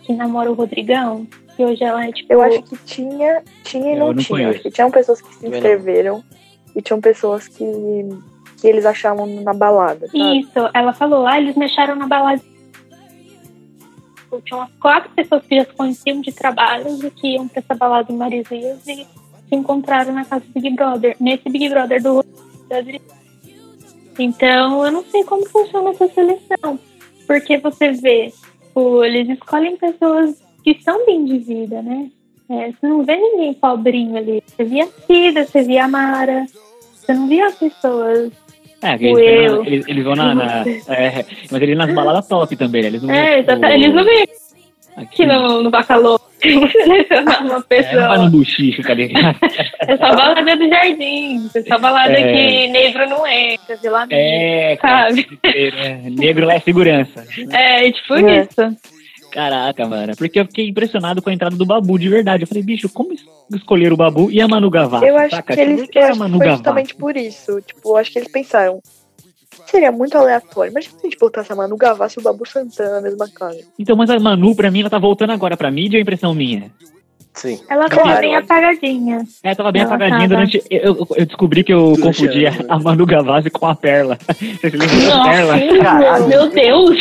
que namora o Rodrigão, que hoje ela é tipo. Eu acho que tinha, tinha e não, não tinha. Acho que tinham pessoas que se inscreveram e tinham pessoas que, que eles achavam na balada, sabe? Isso, ela falou, ah, eles mexeram na balada. Tinha umas quatro pessoas que já se conheciam de trabalhos e que iam pra essa balada em Marizias e se encontraram na casa do Big Brother, nesse Big Brother do Então, eu não sei como funciona essa seleção. Porque você vê, tipo, eles escolhem pessoas que são bem de vida, né? É, você não vê ninguém pobrinho ali. Você via a Cida, você via a Mara. Você não via pessoas É, eles, eu. eles, eles vão na. na- é, mas eles nas baladas top também, né? Eles não É, tipo, exatamente. Eles não vêm aqui, no, no Bacalhau selecionar uma É, não vai no pessoa. buchicho, tá ligado? É só balada do jardim. É só balada É. que negro não entra, sei lá. É, Sabe? né? negro lá é segurança. É, tipo É. isso. Caraca, mano. Porque eu fiquei impressionado com a entrada do Babu, de verdade. Eu falei, bicho, como es- escolheram o Babu e a Manu Gavassi? Eu acho saca? que Tipo, eles por que a acho Manu foi Gavassi? justamente por isso. Tipo, eu acho que eles pensaram. seria muito aleatório. Imagina se a gente botasse a Manu Gavassi e o Babu Santana na mesma casa. Então, mas a Manu, pra mim, ela tá voltando agora pra mídia ou é impressão minha? Sim. Ela Claro. tava bem apagadinha. É, tava bem Ela apagadinha tava. durante. Eu, eu- descobri que eu né? a Manu Gavassi com a Perla. Você se lembra da Perla? Nossa, meu Deus.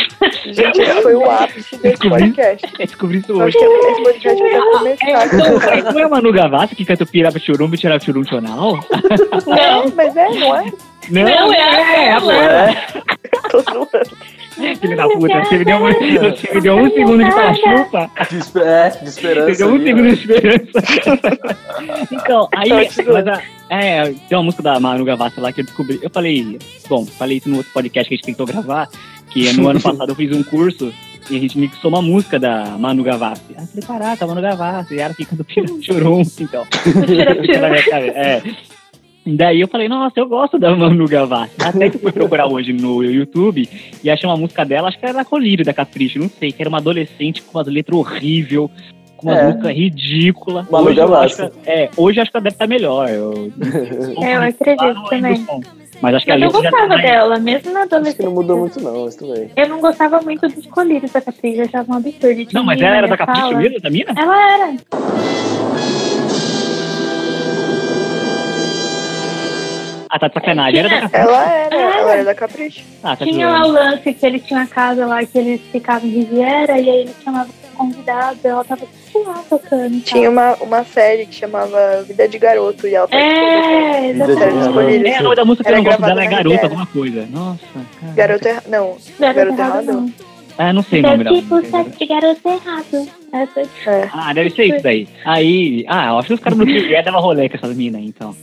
Gente, esse foi o ápice desse Descobri. podcast. Descobri isso hoje. acho que esse podcast vai começar. Não, não é a Manu Gavassi que canta Pirava Churum e Tirava Churum Tchonal? Não, mas é, não é? Não, Não, é é, ela. é, Tô zoando. Filho da puta, você me deu um, você me deu um segundo de falar chupa. De, espe- é, de esperança. Você deu um segundo de né? esperança. Então, aí, Tá mas a, é, tem uma música da Manu Gavassi lá que eu descobri. Eu falei, bom, falei isso no outro podcast que a gente tentou gravar, que no ano passado eu fiz um curso e a gente mixou uma música da Manu Gavassi. Aí eu falei, caraca, Manu Gavassi, e ela fica do Churum, então. É. Daí eu falei, nossa, eu gosto da Manu Gavassi. Até que eu fui procurar hoje no YouTube e achei uma música dela, acho que era da Colírio, da Capricho, não sei, que era uma adolescente com umas letras horrível, com uma É. música ridícula. Manu hoje, eu Gavassi. acho que, é, hoje acho que ela deve estar melhor. Eu, É, eu acredito Não, também. Mas acho que eu letra já gostava tá- dela, mesmo na Acho que adolescência. não mudou muito, não, mas tudo bem. Eu não gostava muito dos colírios da Capricho, eu achava um absurdo. Não, mas ela era da Capricho mesmo, da mina? Ela era. Ah, tá de sacanagem. Era da Capricho. Ela era, ela era da Capricho. Ah, tá Tinha lá o lance que eles tinham a casa lá, que eles ficavam em Riviera, e aí eles chamavam convidados, ela tava tudo lá tocando. Tinha uma, uma série que chamava Vida de Garoto e ela É, Garoto. escolhida. É, o nome da música que eu Era não gosto dela é Garota, alguma coisa. Nossa, cara. Garoto errado. Não, Garoto Garoto errado, errado? não. Ah, não sei o nome da É tipo música. sexo de garoto errado. Essa é, Ah, deve ser isso daí. Aí, ah, eu acho que os caras no Twitter davam rolê com essas minas, então.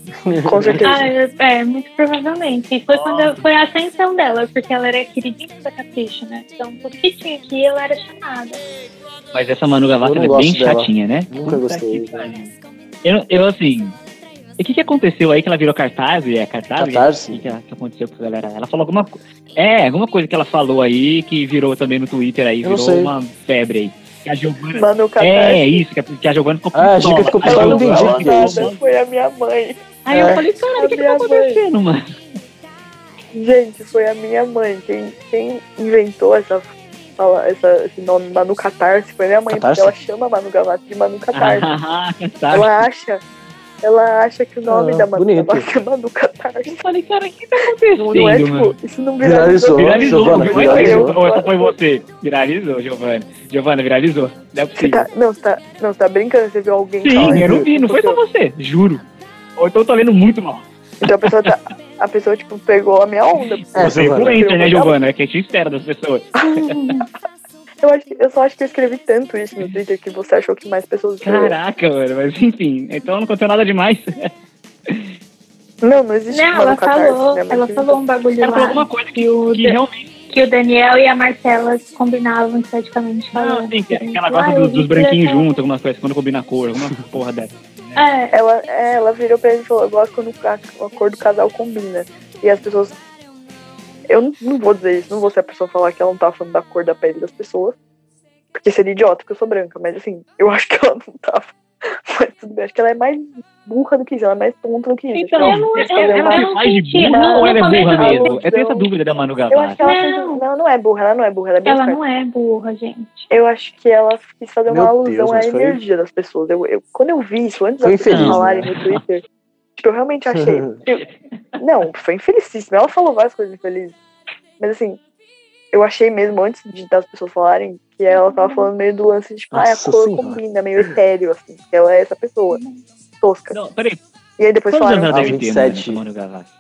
com certeza. Ah, é, é, muito provavelmente. E foi quando eu- foi a ascensão dela, porque ela era queridinha da Capricho, né? Então tudo que tinha aqui ela era chamada. Mas essa Manu Gavassi é bem dela. chatinha, né? Nunca Puta gostei. Eu, eu, assim. O que, que aconteceu aí que ela virou cartaz? E é cartaz? Catarse? O que, que, que aconteceu com a galera? Ela falou alguma coisa. É, alguma coisa que ela falou aí que virou também no Twitter aí, Eu virou uma febre aí. Que a Giovana. Manu É, Catarse. isso, que a, que a Giovana ficou Ah, achei que ficou A eu não Giovana entendi é. Foi a minha mãe. Aí eu É. falei, cara, o que, que tá A minha mãe. acontecendo, mano? Gente, foi a minha mãe. Quem, quem inventou essa, essa, esse nome Manu Catarse foi a minha mãe, Catarse? porque ela chama Manu Gavassi de Manu Catarse. Ah, tá. ela acha. Ela acha que o nome Ah, da Manu bonito. Gavassi é Manu Catarse. Eu falei, cara, o que tá acontecendo, Não, não é mano? tipo, isso não Viralizou. viralizou. Viralizou, Giovana, viralizou. eu, ou essa foi você? Viralizou, Giovana. Giovana, viralizou. Não é Você possível. tá, não, você tá, não, você tá brincando, você viu alguém falar Sim, eu não vi, não foi só você, juro. Ou então eu tô lendo muito mal. Então a pessoa, tá, a pessoa tipo, pegou a minha onda. É, Você é influencer, né, Giovana? É que a gente espera das pessoas. Eu, acho, eu só acho que eu escrevi tanto isso no Twitter que você achou que mais pessoas. Caraca, mano, mas enfim, então não aconteceu nada demais. Não, não existe Não, Manu ela Catarse. falou, ela falou um bagulho Ela falou lá alguma coisa que, que o, que realmente. que o Daniel e a Marcela combinavam esteticamente Não, falando. assim, que, que ela Ah, gosta eu dos, dos branquinhos juntos, alguma coisa, quando combina a cor, alguma porra dessa. É, Ela, é, ela virou pra ele e falou, eu gosto quando a, a cor do casal combina. E as pessoas. Eu não, não vou dizer isso, não vou ser a pessoa falar que ela não tá falando da cor da pele das pessoas. Porque seria idiota, porque eu sou branca, mas assim, eu acho que ela não tava. Mas tudo bem, acho que ela é mais burra do que isso, ela é mais tonta do que isso. Então, não- eu- fazem eu uma- não faz de senti, burra ou não, ela é burra começo. mesmo? Eu tenho essa dúvida da Manu Eu acho Gavassi. que ela Não. fez. Não, não é burra, ela não é burra, ela é bem ela não é burra, gente. Eu acho que ela quis fazer uma Meu alusão Deus, à foi- energia das pessoas. Eu, eu- quando eu vi isso, antes Foi das pessoas infeliz, falarem né? no Twitter, tipo, eu realmente achei. eu- não, foi infelicíssima. Ela falou várias coisas infelizes. Mas assim, eu achei mesmo, antes de, das pessoas falarem, que ela tava falando meio do lance de, tipo, ah, a Nossa cor Senhora. combina, meio etéreo, assim. Que ela é essa pessoa. Tosca. Não, peraí, E aí depois quantos anos falaram. ela Ah, deve ter, 27. mano, essa Manu Gavassi?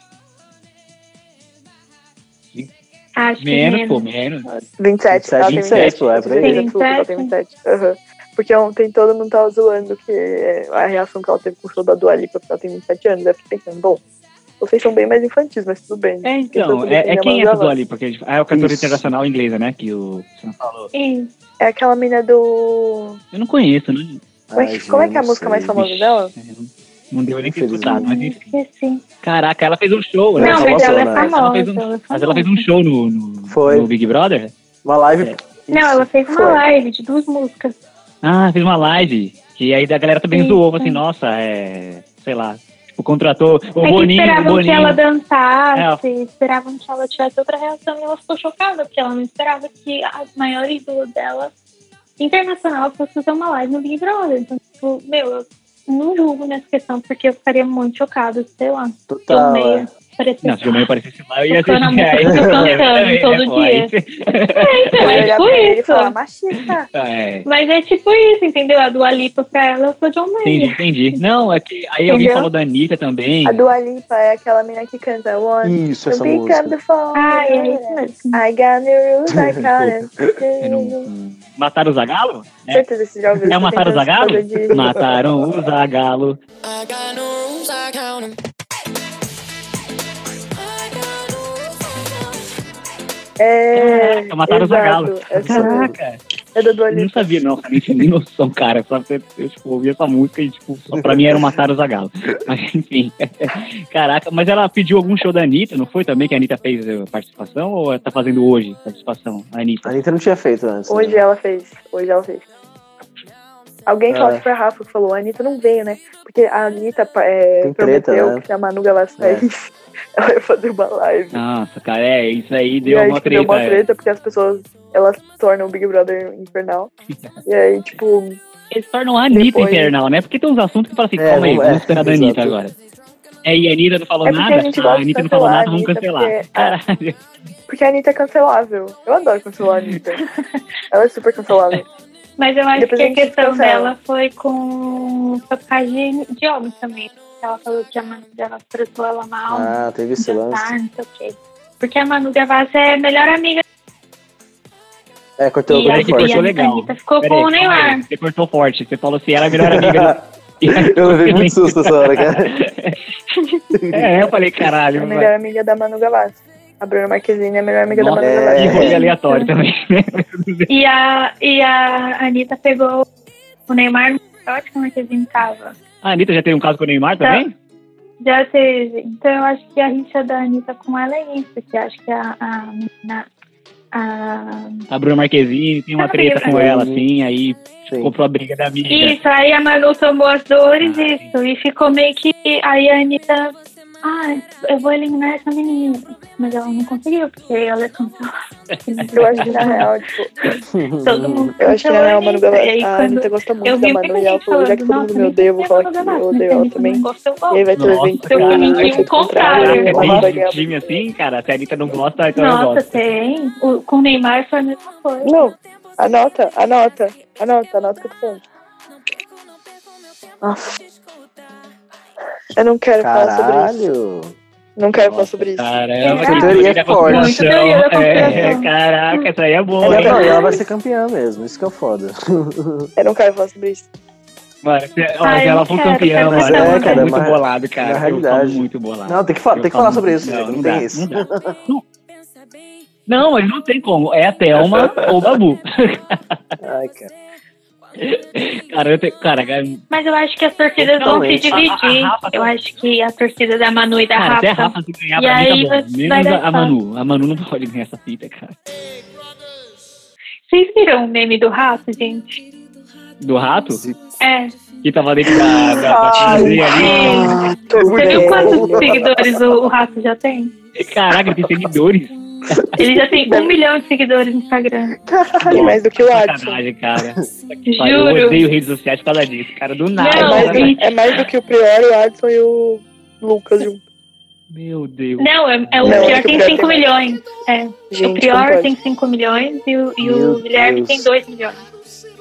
Acho que Menos, pô, menos. 27, ela tem 27, pô, é por aí. Tem 27, ela tem 27. Aham. Porque ontem todo mundo tava zoando que é, a reação que ela teve com o show da Dua Lipa, porque ela tem 27 anos. Eu fiquei pensando, bom, vocês são bem mais infantis, mas tudo bem. É, então, é, é quem é a essa do ali? Porque a gente- ah, é o cantor Isso. internacional inglesa, né? Que o você não falou. Isso. É aquela mina do. Eu não conheço, não, Como é que- como é que é a música sei. mais famosa dela? não deu nem escutar, mas enfim. Caraca, ela fez um show, né? Não, mas ela é né? famosa. Ela fez um- é Mas ela fez um show no, no, Foi. no Big Brother? Uma live. É. Não, ela fez uma Foi. live de duas músicas. Ah, fez uma live. E aí a galera também Isso. zoou, assim, nossa, é. Sei lá. Tipo, contratou o É que Boninho, o esperavam que Boninho. ela dançasse, É. esperavam que ela tivesse outra reação e ela ficou chocada, porque ela não esperava que a maior ídolo dela, internacional, fosse fazer uma live no Big Brother. Então, tipo, meu, eu não julgo nessa questão, porque eu ficaria muito chocada, sei lá. Total. É. parecia. Não, se o meu parecesse lá, eu ia música aí- que eu cantando todo né, pô, dia. É, então, é tipo isso. falar, machista. É, Mas é tipo isso, entendeu? A Dua Lipa pra ela, eu sou John entendi, Mayer. entendi. Não, é que aí alguém Entendeu? falou da Anitta também. A Dua Lipa é aquela menina que canta One Isso, essa pick up música. the phone. Ah, é isso. I got new rules, I got não- it. Mataram o Zagalo? É, Certeza que você já ouviu. é mataram o Zagalo? Mataram o Zagalo. I got no rules, I count É, Caraca, mataram o exato, Zagalo. essa Caraca, É da Dua eu não Lipa. sabia, não. Nem tinha nem noção, cara. Só você, eu, tipo, ouvi essa música e, tipo, só pra mim era o Matar o Zagalo. Mas, enfim. Caraca, mas ela pediu algum show da Anitta, não foi também que a Anitta fez eh, participação? Ou tá fazendo hoje participação, a A Anitta? Anitta não tinha feito antes. Hoje né? ela fez. Hoje ela fez. Alguém falou É. que foi a Rafa que falou, a Anitta não veio, né? Porque a Anitta é, Tem treta, prometeu né? que a Manu Gavassi É. ela ia fazer uma live. Nossa, cara, é, isso aí e deu aí, uma tipo, deu treta. uma é. treta porque as pessoas, elas tornam o Big Brother infernal. e aí, tipo, Eles tornam a Anitta Depois- infernal, né? Porque tem uns assuntos que falam assim, É, calma aí, vamos- é, esperar da Anitta agora. É, e a Anitta não falou É nada? a gente a Anitta não falou nada, vamos cancelar. porque- Caralho. porque a Anitta é cancelável. Eu adoro cancelar a Anitta. ela é super cancelável. Mas eu acho Depois que a a questão cancela. dela foi com causa de, de homens também. Ela falou que a Manu Gavassi tratou ela mal, Ah, teve esse lance. jantar, não sei o quê. Porque a Manu Gavassi é a melhor amiga É, cortou e a, forte. e a legal. Anitta ficou Peraí, com o Neymar. Você cortou forte. Você falou assim, era a melhor amiga. Eu levei muito susto essa hora, cara. é, eu falei, caralho. A melhor amiga da Manu Gavassi. A Bruna Marquezine é a melhor amiga Nossa, da Manu é. Gavassi. E rolê aleatório também. E a, e a Anitta pegou o Neymar no short que a Marquezine tava. A Anitta já teve um caso com o Neymar também? Já teve. Então eu acho que a rixa da Anitta com ela é isso, que acho que a, a menina. A... A Bruna Marquezine tem uma treta com ela, assim, aí Sim. comprou a briga da amiga. Isso, aí a Manu tomou as dores, Ah, isso, e ficou meio que. Aí a Anitta. Ah, eu vou eliminar essa menina. Mas ela não conseguiu, porque ela é cancelada. Eu acho que na real, tipo, Todo mundo eu acho que na real aí, a Anitta gosta muito eu da Manu e ela falou, já que todo mundo me odeia, eu vou falar é que eu odeio ela também. eu E aí vai ter o evento o contrário. vai tem um time assim, cara. Se a Anitta não gosta, então eu Nossa, gosto. tem. O, com o Neymar foi a mesma coisa. Não, anota, anota, anota, anota o que eu tô falando. Nossa. Eu não quero falar sobre isso. Caralho. Não quero falar sobre isso. Caramba, que teoria é forte. Muita teoria da É, caraca, essa aí é boa, Ela, hein? não, ela vai ser campeã mesmo, isso que é foda. Eu não quero falar sobre isso. Mano, se, ó, se ela não for campeã, mano, fico cara, muito uma- bolado, cara. Eu realidade. muito bolado. Não, tem que, fa- tem que falar sobre muito- isso, não, não, não tem dá, isso. Não, dá. Não. não, mas não tem como. É a Thelma ou o Babu. Ai, cara. Cara, eu tenho, cara, Mas eu acho que as torcidas vão se dividir. A- a Rafa- Eu acho que a torcida da Manu e da cara, até a Rafa. Rafa se ganhar E pra aí mim tá bom. Menos a, a. Manu. A Manu não pode ganhar essa fita, cara. Vocês viram o meme do rato, gente? Do rato, É. que tava dentro da, da, ali. Você viu quantos seguidores o, o rato já tem? Caraca, ele tem seguidores. Ele já tem um milhão de seguidores no Instagram. Caralho, mais do que o Adson. Sacanagem, cara. Pai, Eu Juro. odeio redes sociais por causa disso, cara. Do nada. É Não, mais, cara. do, é mais do que o Prior, o Adson e o Lucas juntos. Meu Deus. Não, é, é o Não, é Prior o tem Prior 5 tem- milhões. É. o Gente, como Prior tem 5 milhões e o, e o Guilherme Deus. tem 2 milhões.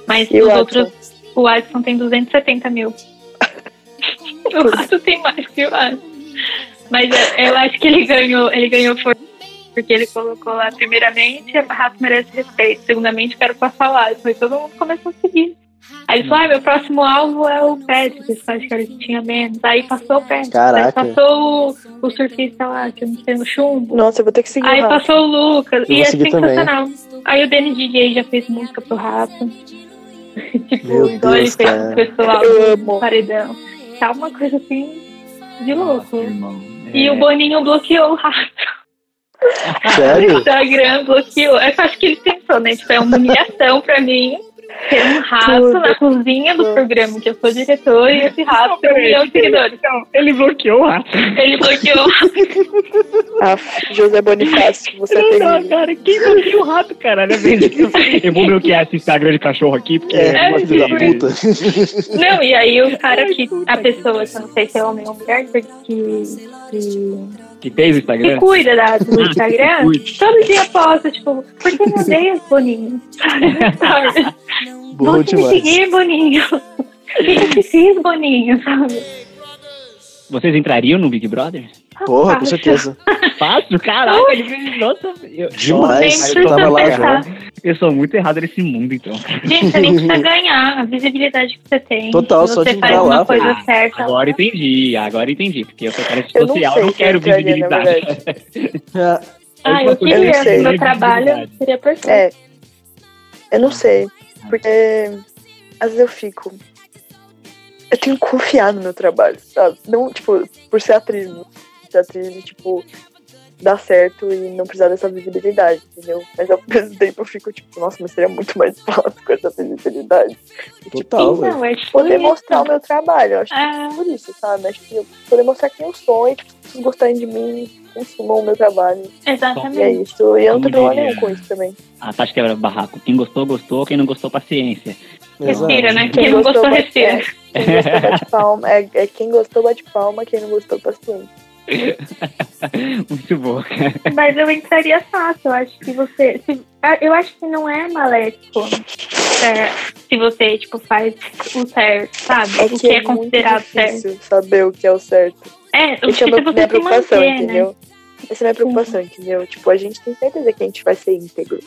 Mas E o os Adson? outros, o Adson tem 270 mil. o Adson tem mais que o Adson. Mas eu, eu acho que ele ganhou, ele ganhou força porque ele colocou lá, primeiramente, a rato merece respeito. Segundamente, quero passar o Adson. E todo mundo começou a seguir. Aí ele falou, ah, meu próximo alvo é o Pet, que eu acho que ele tinha menos. Aí passou o Pet. Caraca. Aí passou o, o surfista lá, que eu não sei, o chumbo. Nossa, eu vou ter que seguir Aí o passou o Lucas. Eu e é seguir também. sensacional. Aí o Denis DJ já fez música pro rato. tipo, Meu ele Deus, fez cara. o pessoal Eu amo. paredão. Tá uma coisa assim de louco. Irmão. E É. o Boninho bloqueou o rato. O Sério? Instagram bloqueou. Eu acho que ele pensou, né? Tipo, é uma humilhação pra mim. ter um rato na cozinha do programa, que eu sou diretora, e esse rato Não, tem um milhão de seguidores. Então, ele bloqueou o rato. Ele bloqueou. Ah, José Bonifácio, você é Não, não, terrível. cara, quem bloqueou o rato, caralho? É bem- Eu vou bloquear esse Instagram de cachorro aqui, porque É, É, filho da sim. puta. Não, e aí o cara Ai, que. A pessoa, que eu não sei se é homem ou mulher, que, que, que fez o que Instagram. cuida da, do Instagram, todo dia posta, tipo, por que me odeias, Boninho? Vou te seguir, Boninho. O que eu te fiz, Boninho, sabe? Vocês entrariam no Big Brother? Porra, com certeza. Fácil, caraca. Ele fez, nossa, eu, Demais. Nem Eu tava lá já. eu sou muito errado nesse mundo, então. Gente, você nem precisa ganhar a visibilidade que você tem. Total, Se só você de entrar uma lá, coisa velho. certa. Agora entendi, agora entendi. Porque eu sou cara de Eu não social, sei eu não se quero entraria, na visibilidade. É, Ah, eu Eu queria, não sei. se meu trabalho seria perfeito. É, eu não sei, porque às vezes eu fico. Eu tenho que confiar no meu trabalho, sabe? Não, tipo, por ser atriz, né? ser atriz e, tipo, dar certo e não precisar dessa visibilidade, entendeu? Mas ao mesmo tempo eu fico, tipo, nossa, mas seria muito mais fácil com essa visibilidade. E, tipo, total. Então, é tipo poder isso. mostrar o meu trabalho, eu acho que É. é por isso, sabe? Acho que eu poder mostrar quem eu sou e, tipo, se vocês gostarem de mim, consumam o meu trabalho. E é Exatamente. isso. E eu não tenho problema nenhum com isso também. A Tati quebra barraco. Quem gostou, gostou. Quem não gostou, paciência. Respira, né? Quem não gostou, bate- respira. é, Quem gostou, bate palma. É, é quem gostou, bate palma. Quem não gostou, paciência. Muito bom. Mas eu entraria fácil. Eu acho que você. se- ah, eu acho que não é maléfico é, se você, tipo, faz o certo, sabe? É o que que é é muito considerado certo. difícil saber o que é o certo. É, o Essa que é se a minha, você minha se preocupação, manter, né? entendeu? Essa é a minha preocupação, entendeu? Tipo, a gente tem certeza que a gente vai ser íntegro.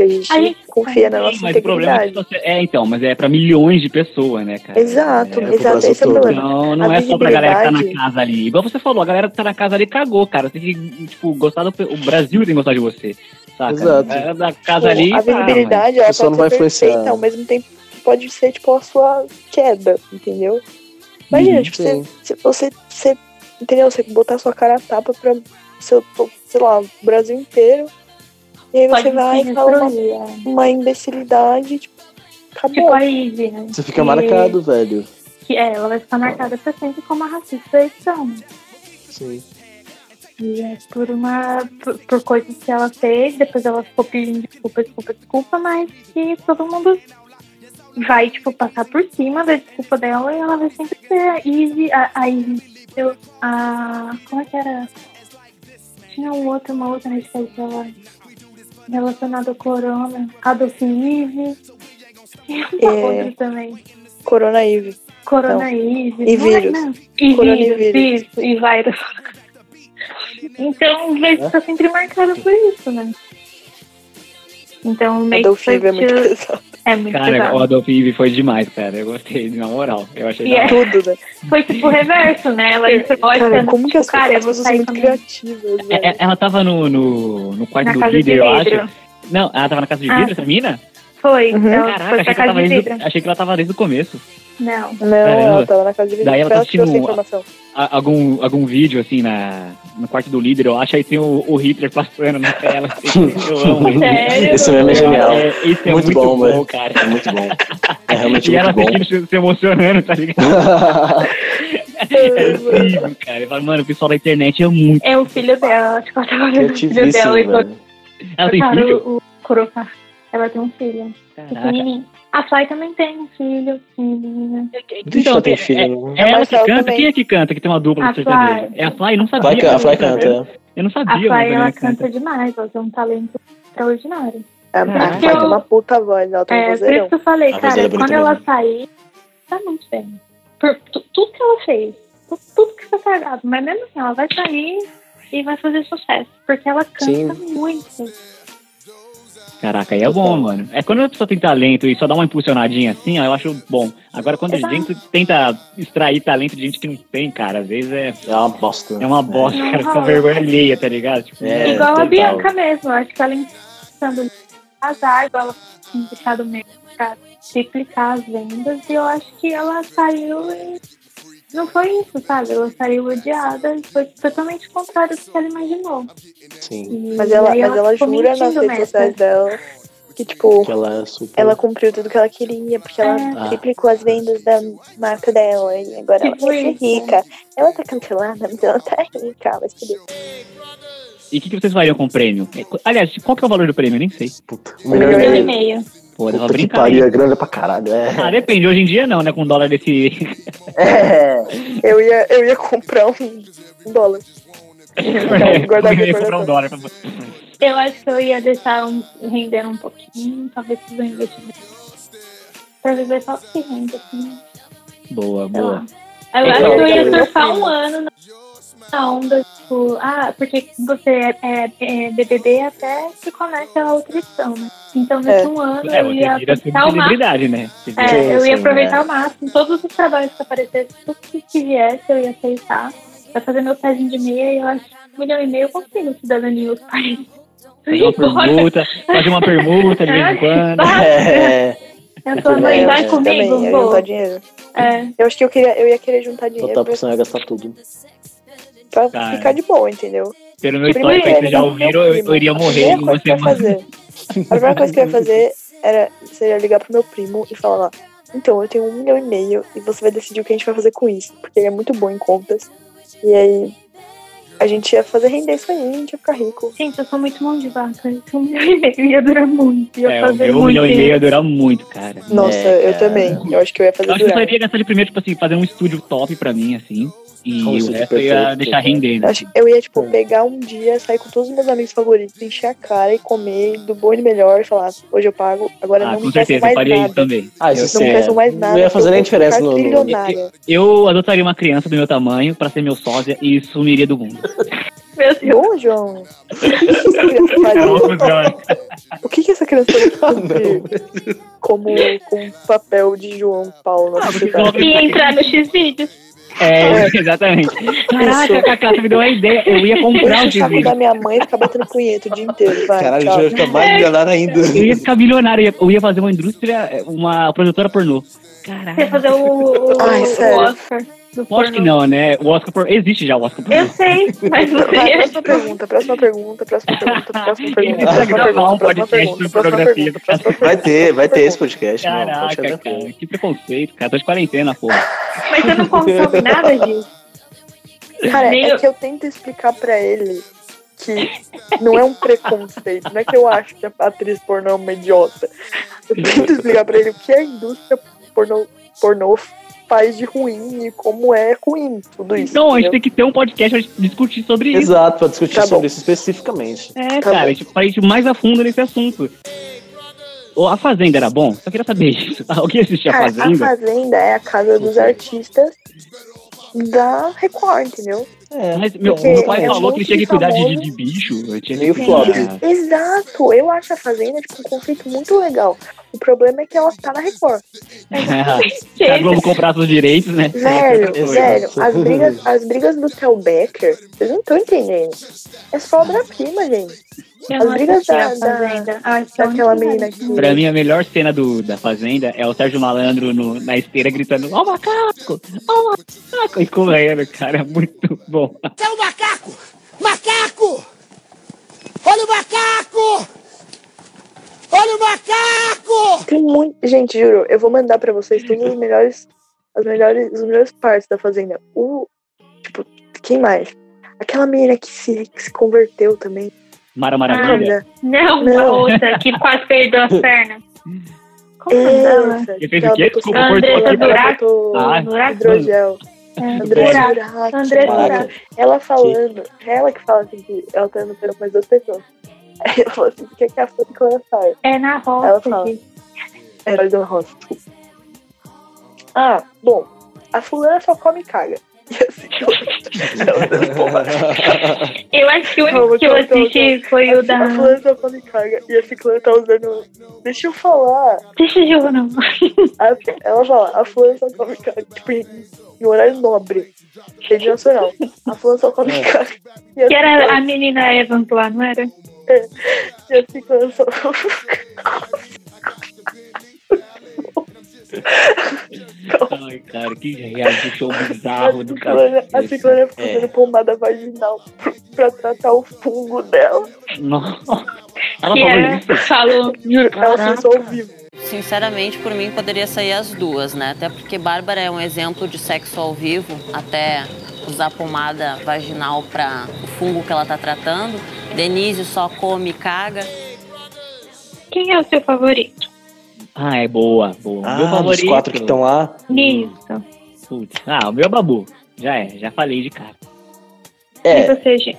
A gente, A gente confia na nossa Mas o problema é que integridade. você. É, então, mas é pra milhões de pessoas, né, cara? Exato, É, exato. Esse é o problema. Não, não A é só pra galera que tá na casa ali. Igual você falou, a galera que tá na casa ali cagou, cara. Tem que, tipo, gostar do. O Brasil tem que gostar de você. Saca? Exato. A galera da casa ali. a tá, visibilidade, O ela pode não ser vai influenciar. perfeita, ao mesmo tempo pode ser, tipo, a sua queda, entendeu? Imagina, Uhum, tipo, você, você, você, entendeu? Você botar sua cara a tapa pra, seu, sei lá, o Brasil inteiro, e aí Pode você vai e fala uma, destruir, é. uma imbecilidade, tipo, acabou. Tipo a Ivy, né? Você fica Que- marcado, velho. Que é, ela vai ficar marcada pra sempre como a racista da edição. Sim. E é por uma. Por, por coisas que ela fez, depois ela ficou pedindo desculpa, desculpa, desculpa, mas que todo mundo vai, tipo, passar por cima da desculpa dela e ela vai sempre ser a Ivy, a, a Ivy, eu- a. Como é que era? Tinha um outro, uma outra hashtag dela relacionada ao corona, Adolf uma É. outra também. Corona Eve. Corona e E vírus. E Coronavírus. vírus, isso, e vírus. Então, vai ficar sempre marcado por isso, né? Então, meio Adolf que Eve é muito pesado. É muito Cara, pesado. o Adolf Eve foi demais, cara. Eu gostei, na moral. Eu achei E da é-. Tudo, né? Foi tipo o reverso, né? Ela entrou Cara, como que as, cara, pessoas são muito também criativas, É, é, ela tava no, no, no quarto na do líder, eu acho. Não, ela tava na casa de Ah, vidro, essa mina? Foi, Uhum. ela Caraca, foi achei pra que, ela casa tava de desde, vidro. achei que ela tava desde o começo. Não. Não, é ela tava na casa de vidro. Daí ela tá ela assistindo-. A- algum, algum vídeo, assim, na, no quarto do líder, eu acho, aí tem o, o Hitler passando na tela. Assim, eu amo isso. Sério? Meme é genial. É, isso é Muito muito, bom, bom, cara. É muito bom. É realmente E ela muito bom. assistindo se, se emocionando, tá ligado? É incrível, cara. Eu falo, mano, o pessoal da internet é muito. É o filho dela, acho que ela tava vendo o filho dela e velho. Ela tem filho? o, Coroca. Ela tem um filho. Pequenininho. A Fly também tem um filho, menina. Vixe, ela tem é- filho. É, ela que canta? também. Quem é que canta? Que tem uma dupla A? Fly. É a Fly? Não sabia. Fly, a Fly canta. Eu não A sabia, Fly, mas ela ela canta canta. demais, ela tem um talento extraordinário. A a Fly tem uma puta voz, ela tem um É, por isso que eu falei, A cara, é quando ela mesmo. sair, tá muito bem. Por tu- tudo que ela fez, tu- tudo que foi cagado, mas mesmo assim, ela vai sair e vai fazer sucesso, porque ela canta muito. Caraca, aí é bom, mano. É quando a pessoa tem talento e só dá uma impulsionadinha assim, ó, eu acho bom. Agora, quando a Exato. gente tenta extrair talento de gente que não tem, cara, às vezes é, É uma bosta. é uma bosta, Não cara, com vergonha alheia, tá ligado? Tipo, É, Igual a total. Bianca mesmo, eu acho que ela pensando azar, igual ela tinha deixado mesmo pra triplicar as vendas, e eu acho que ela saiu e não foi isso, sabe? Ela saiu odiada e foi totalmente contrário do que ela imaginou. Sim. E Mas ela, mas ela ficou jura nas redes nessa. sociais dela que, tipo, Que ela é super. ela cumpriu tudo que ela queria, porque ela Ah. triplicou as vendas da marca dela e agora ela Tipo vai ser isso. rica. Ela tá cancelada, mas ela tá rica, mas tudo. E o que, que vocês fariam com o prêmio? Aliás, qual que é o valor do prêmio? Eu nem sei. Puta, Um um milhão milhão e meio. Pô, brincar. pariu, hein? é grana pra caralho. É. Ah, depende. Hoje em dia não, né? Com dólar desse. É. Eu ia, eu ia comprar um, dólar. guardar Eu ia comprar um dólar. pra- Eu acho que eu ia deixar um, render um pouquinho, talvez fazer um investimento. Pra viver só que rende, assim, Boa, boa. Eu Então, acho que eu ia eu- surfar um ano na- na onda, tipo, ah, porque você é, é, é BBB até que comece a outra edição, né? Então, nesse É. um ano, É, eu ia vira aproveitar o máximo. né? É, eu ia aproveitar é. ao máximo. Todos os trabalhos que aparecessem, tudo que que viesse, eu ia aceitar. Pra fazer meu pezinho de meia, e eu acho que um milhão e meio eu consigo cidadania em outro país. Fazer uma permuta, fazer uma permuta de vez em quando. É. Eu mãe, É, vai é, comigo, Também, vou. juntar dinheiro. É, Eu acho que eu, queria, eu ia querer juntar dinheiro Botar pra, sonho ia gastar tudo. Pra Cara. ficar de boa, entendeu? Pelo meu histórico aí, vocês já ouviram, eu, eu iria morrer A em primeira uma coisa que eu ia semana. fazer. A primeira coisa que eu ia fazer era seria ligar pro meu primo e falar lá. Então, eu tenho um milhão e meio e você vai decidir o que a gente vai fazer com isso. Porque ele é muito bom em contas. E aí a gente ia fazer render isso aí, a gente ia ficar rico. gente, eu sou muito mão de vaca. Esse um milhão e meio ia durar muito. Ia É, o fazer meu um muito. milhão e meio ia durar muito, cara. Nossa, É, eu cara. também. Eu acho que eu ia fazer Eu acho que eu durar. iria gastar de primeiro, tipo assim, fazer um estúdio top pra mim, assim. E o resto eu ia perfeito, deixar render, né? Eu acho- Eu ia, tipo, É. pegar um dia, sair com todos os meus amigos favoritos, encher a cara e comer do bom e do melhor e falar, hoje eu pago, agora Ah, não com certeza, eu mais faria isso nada. também. Ah, Eu- isso Não sim. peçam mais é. nada. Não ia fazer eu nem diferença no. trilionária. Eu adotaria uma criança do meu tamanho pra ser meu sósia e sumiria do mundo. Meu Deus. Bom, João. O que que essa criança faria? O que, que essa criança cumprir como, como papel de João Paulo Ah? E entrar no X-Vídeos. É, exatamente. Caraca, Cacá, você me deu uma ideia. Eu ia comprar o X-Video. da minha mãe e ficar batendo punheta o dia inteiro. Vai, Caralho, tchau. já vai ficar mais milionário ainda. Eu ia ficar milionário. eu ia- Eu ia fazer uma indústria, uma produtora pornô. Você ia Caraca. fazer o, o, Ai, o. Oscar Acho que não, né? O Oscar por... Existe já o Oscar por... Eu sei, mas você Vai, próxima pergunta, próxima pergunta, próxima pergunta, próxima pergunta, próxima pergunta, um próxima pergunta, próxima pergunta, próxima Vai ter, vai ter esse podcast. não, Caraca, ficar cara. Que preconceito, cara. Tô de quarentena, porra. Mas você não consome nada disso. Cara, é eu- que eu tento explicar pra ele que não é um preconceito, não é que eu acho que a atriz pornô é uma idiota. Eu tento explicar pra ele o que a indústria pornô, pornô faz de ruim e como é ruim tudo isso. Então, a gente entendeu? tem que ter um podcast pra gente discutir sobre isso. Exato, pra discutir Tá bom. sobre isso especificamente. É, Tá cara, bom. a gente, pra gente ir mais a fundo nesse assunto. A Fazenda era bom? Só queria saber isso. Alguém assistia a Fazenda? a Fazenda é a casa dos artistas da Record, entendeu? É, Mas meu, meu pai é falou que ele tinha que cuidar de, de bicho. Eu tinha Meio flop. Exato, eu acho a Fazenda tipo, um conceito muito legal. O problema é que ela tá na Record. Se a Globo comprasse os direitos, né? Velho, velho, as brigas, as brigas do Theo Becker, vocês não estão entendendo. É só obra-prima, gente. Eu As brigas da- Daquela menina que. Pra mim, a melhor cena do, da Fazenda é o Sérgio Malandro no- na esteira gritando: Ó o macaco! Ó o macaco! E correndo, cara. É muito bom. É o macaco! Macaco! Olha o macaco! Olha o macaco! Tem muito. Gente, juro, eu vou mandar pra vocês todas as melhores. As melhores, as melhores partes da Fazenda. O. Tipo, quem mais? Aquela menina que se, que se converteu também. Mara é o Maravilha. Não, Não. a outra que quase perdeu as pernas. Como é o Ele fez que ela o quê? botou- Desculpa, cortou ela Durac. botou Ah, hidrogel. É, Andressa. Durac. Andressa. Ela falando, é ela que fala assim que ela tá andando com mais duas pessoas. Aí ela falou assim, por que, que a foto que ela sai? É na Ela roça. fala. gente. É, olha Dona Rosa, desculpa. Ah, bom, a fulana só come e caga. E Eu acho que o único que eu assisti foi o a da. fulana só come e caga. E a ciclana tá usando... Deixa eu falar. Deixa eu não. A- ela fala, a fulana só come e caga. Tipo, em, horário nobre. Rede nacional. A fulana só come e caga. E a Que era a menina Evans lá, não era? E a ciclana só... Ai, cara, que reality show bizarro do cara. a ciclana fica É. usando pomada vaginal pra tratar o fungo dela. Nossa. Ela que falou é, isso? falou. Juro, ela começou ao vivo. Sinceramente, por mim, poderia sair as duas, né? Até porque Bárbara é um exemplo de sexo ao vivo, até usar pomada vaginal para o fungo que ela tá tratando. Denise só come e caga. Quem é o seu favorito? Ah, é boa, boa. Ah, meu favorito. quatro que estão lá. Isso. Putz. Ah, o meu é Babu. Já é, já falei de cara. E É, você, gente?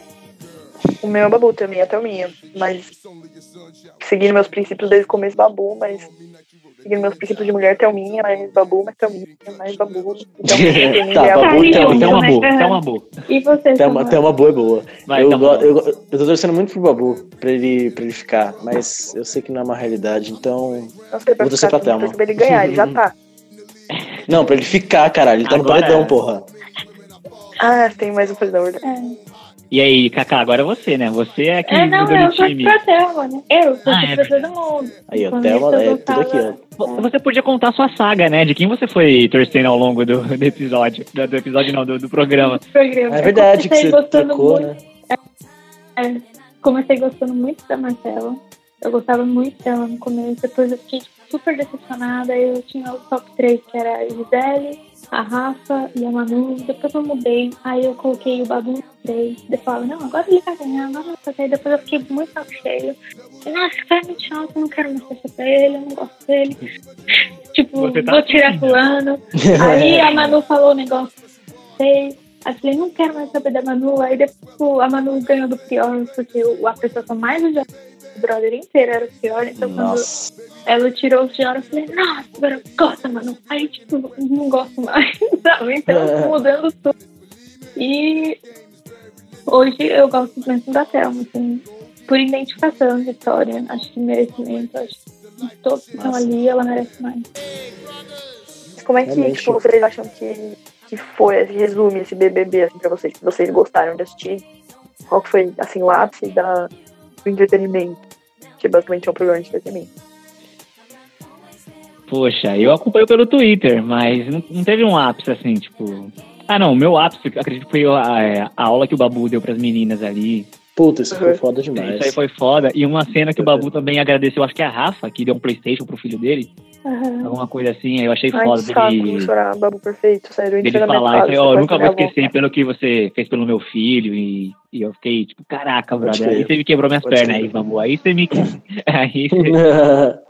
O meu é babu também, até o minha. Mas seguindo meus princípios desde o começo, babu, mas seguindo meus princípios de mulher, Thelminha, mais babu, mais Thelminha, mais babu. Então, Tá, é babu, babu. então, Então, uma boa, então uma boa. E você, Samuel? tem uma boa é boa. Vai, eu, eu, go- eu tô torcendo muito pro Babu, pra ele, pra ele ficar, mas eu sei que não é uma realidade, então. Pra Vou torcer pra Thelma. pra ele ganhar, ele já tá. Não, pra ele ficar, caralho. Ele tá Agora no paredão, é. porra. Ah, tem mais um paredão. verdade. É. E aí, Kaká, agora é você, né? Você é que É, não, eu sou time. pra Thelma, né? Eu sou Ah, é pra todo mundo. Aí, Quando Thelma eu é tudo aqui, ó. Você podia contar sua saga, né? De quem você foi torcendo ao longo do, do episódio. Do, do episódio não, do, do programa. programa. É Eu verdade que comecei você gostando trocou, muito, né? é, comecei gostando muito da Marcela. Eu gostava muito dela no começo, depois eu fiquei tipo, super decepcionada. Aí eu tinha o top 3, que era a Gisele, a Rafa e a Manu. Depois eu mudei, aí eu coloquei o Babu no 3. Depois eu falava, não, agora ele vai ganhar, agora ele vai ganhar. Depois eu fiquei muito saco cheio. Nossa, cara é muito chato, eu não quero mais torcer pra ele, eu não gosto dele. tipo, tá vou tirar assim, né? fulano. Aí a Manu falou o negócio, sei. Aí eu falei, não quero mais saber da Manu. Aí depois a Manu ganhou do pior, porque a pessoa que eu mais odiava do brother inteiro era o pior. Então quando Nossa. ela tirou o pior, eu falei, nossa, agora eu gosto da Manu. Aí, tipo, não gosto mais, sabe? Então fui mudando tudo. E hoje eu gosto mesmo da Thelma, assim, por identificação de história. Acho que merecimento, acho que todos que estão ali, ela merece mais. Como é que Realmente. tipo, vocês acham que, que foi, esse resume esse BBB assim, pra vocês? Se vocês gostaram de assistir? Qual que foi, assim, o ápice da, do entretenimento? Que basicamente é um programa de entretenimento. Poxa, eu acompanho pelo Twitter, mas não, teve um ápice assim, tipo. Ah, não, meu ápice, acredito que foi a, a aula que o Babu deu pras meninas ali. Puta, isso foi Uhum. foda Isso demais. aí foi foda. E uma cena que o Babu também agradeceu, acho que é a Rafa, que deu um Playstation pro filho dele. Aham. Alguma coisa assim, aí eu achei Ai, foda saco, dele, chorar, babu perfeito, sério, eu dele falar isso aí, ó, você nunca vou esquecer pelo que você fez pelo meu filho. E, e eu fiquei, tipo, caraca, brother. Aí você me quebrou minhas Pode pernas aí, Babu. Aí você me. aí você-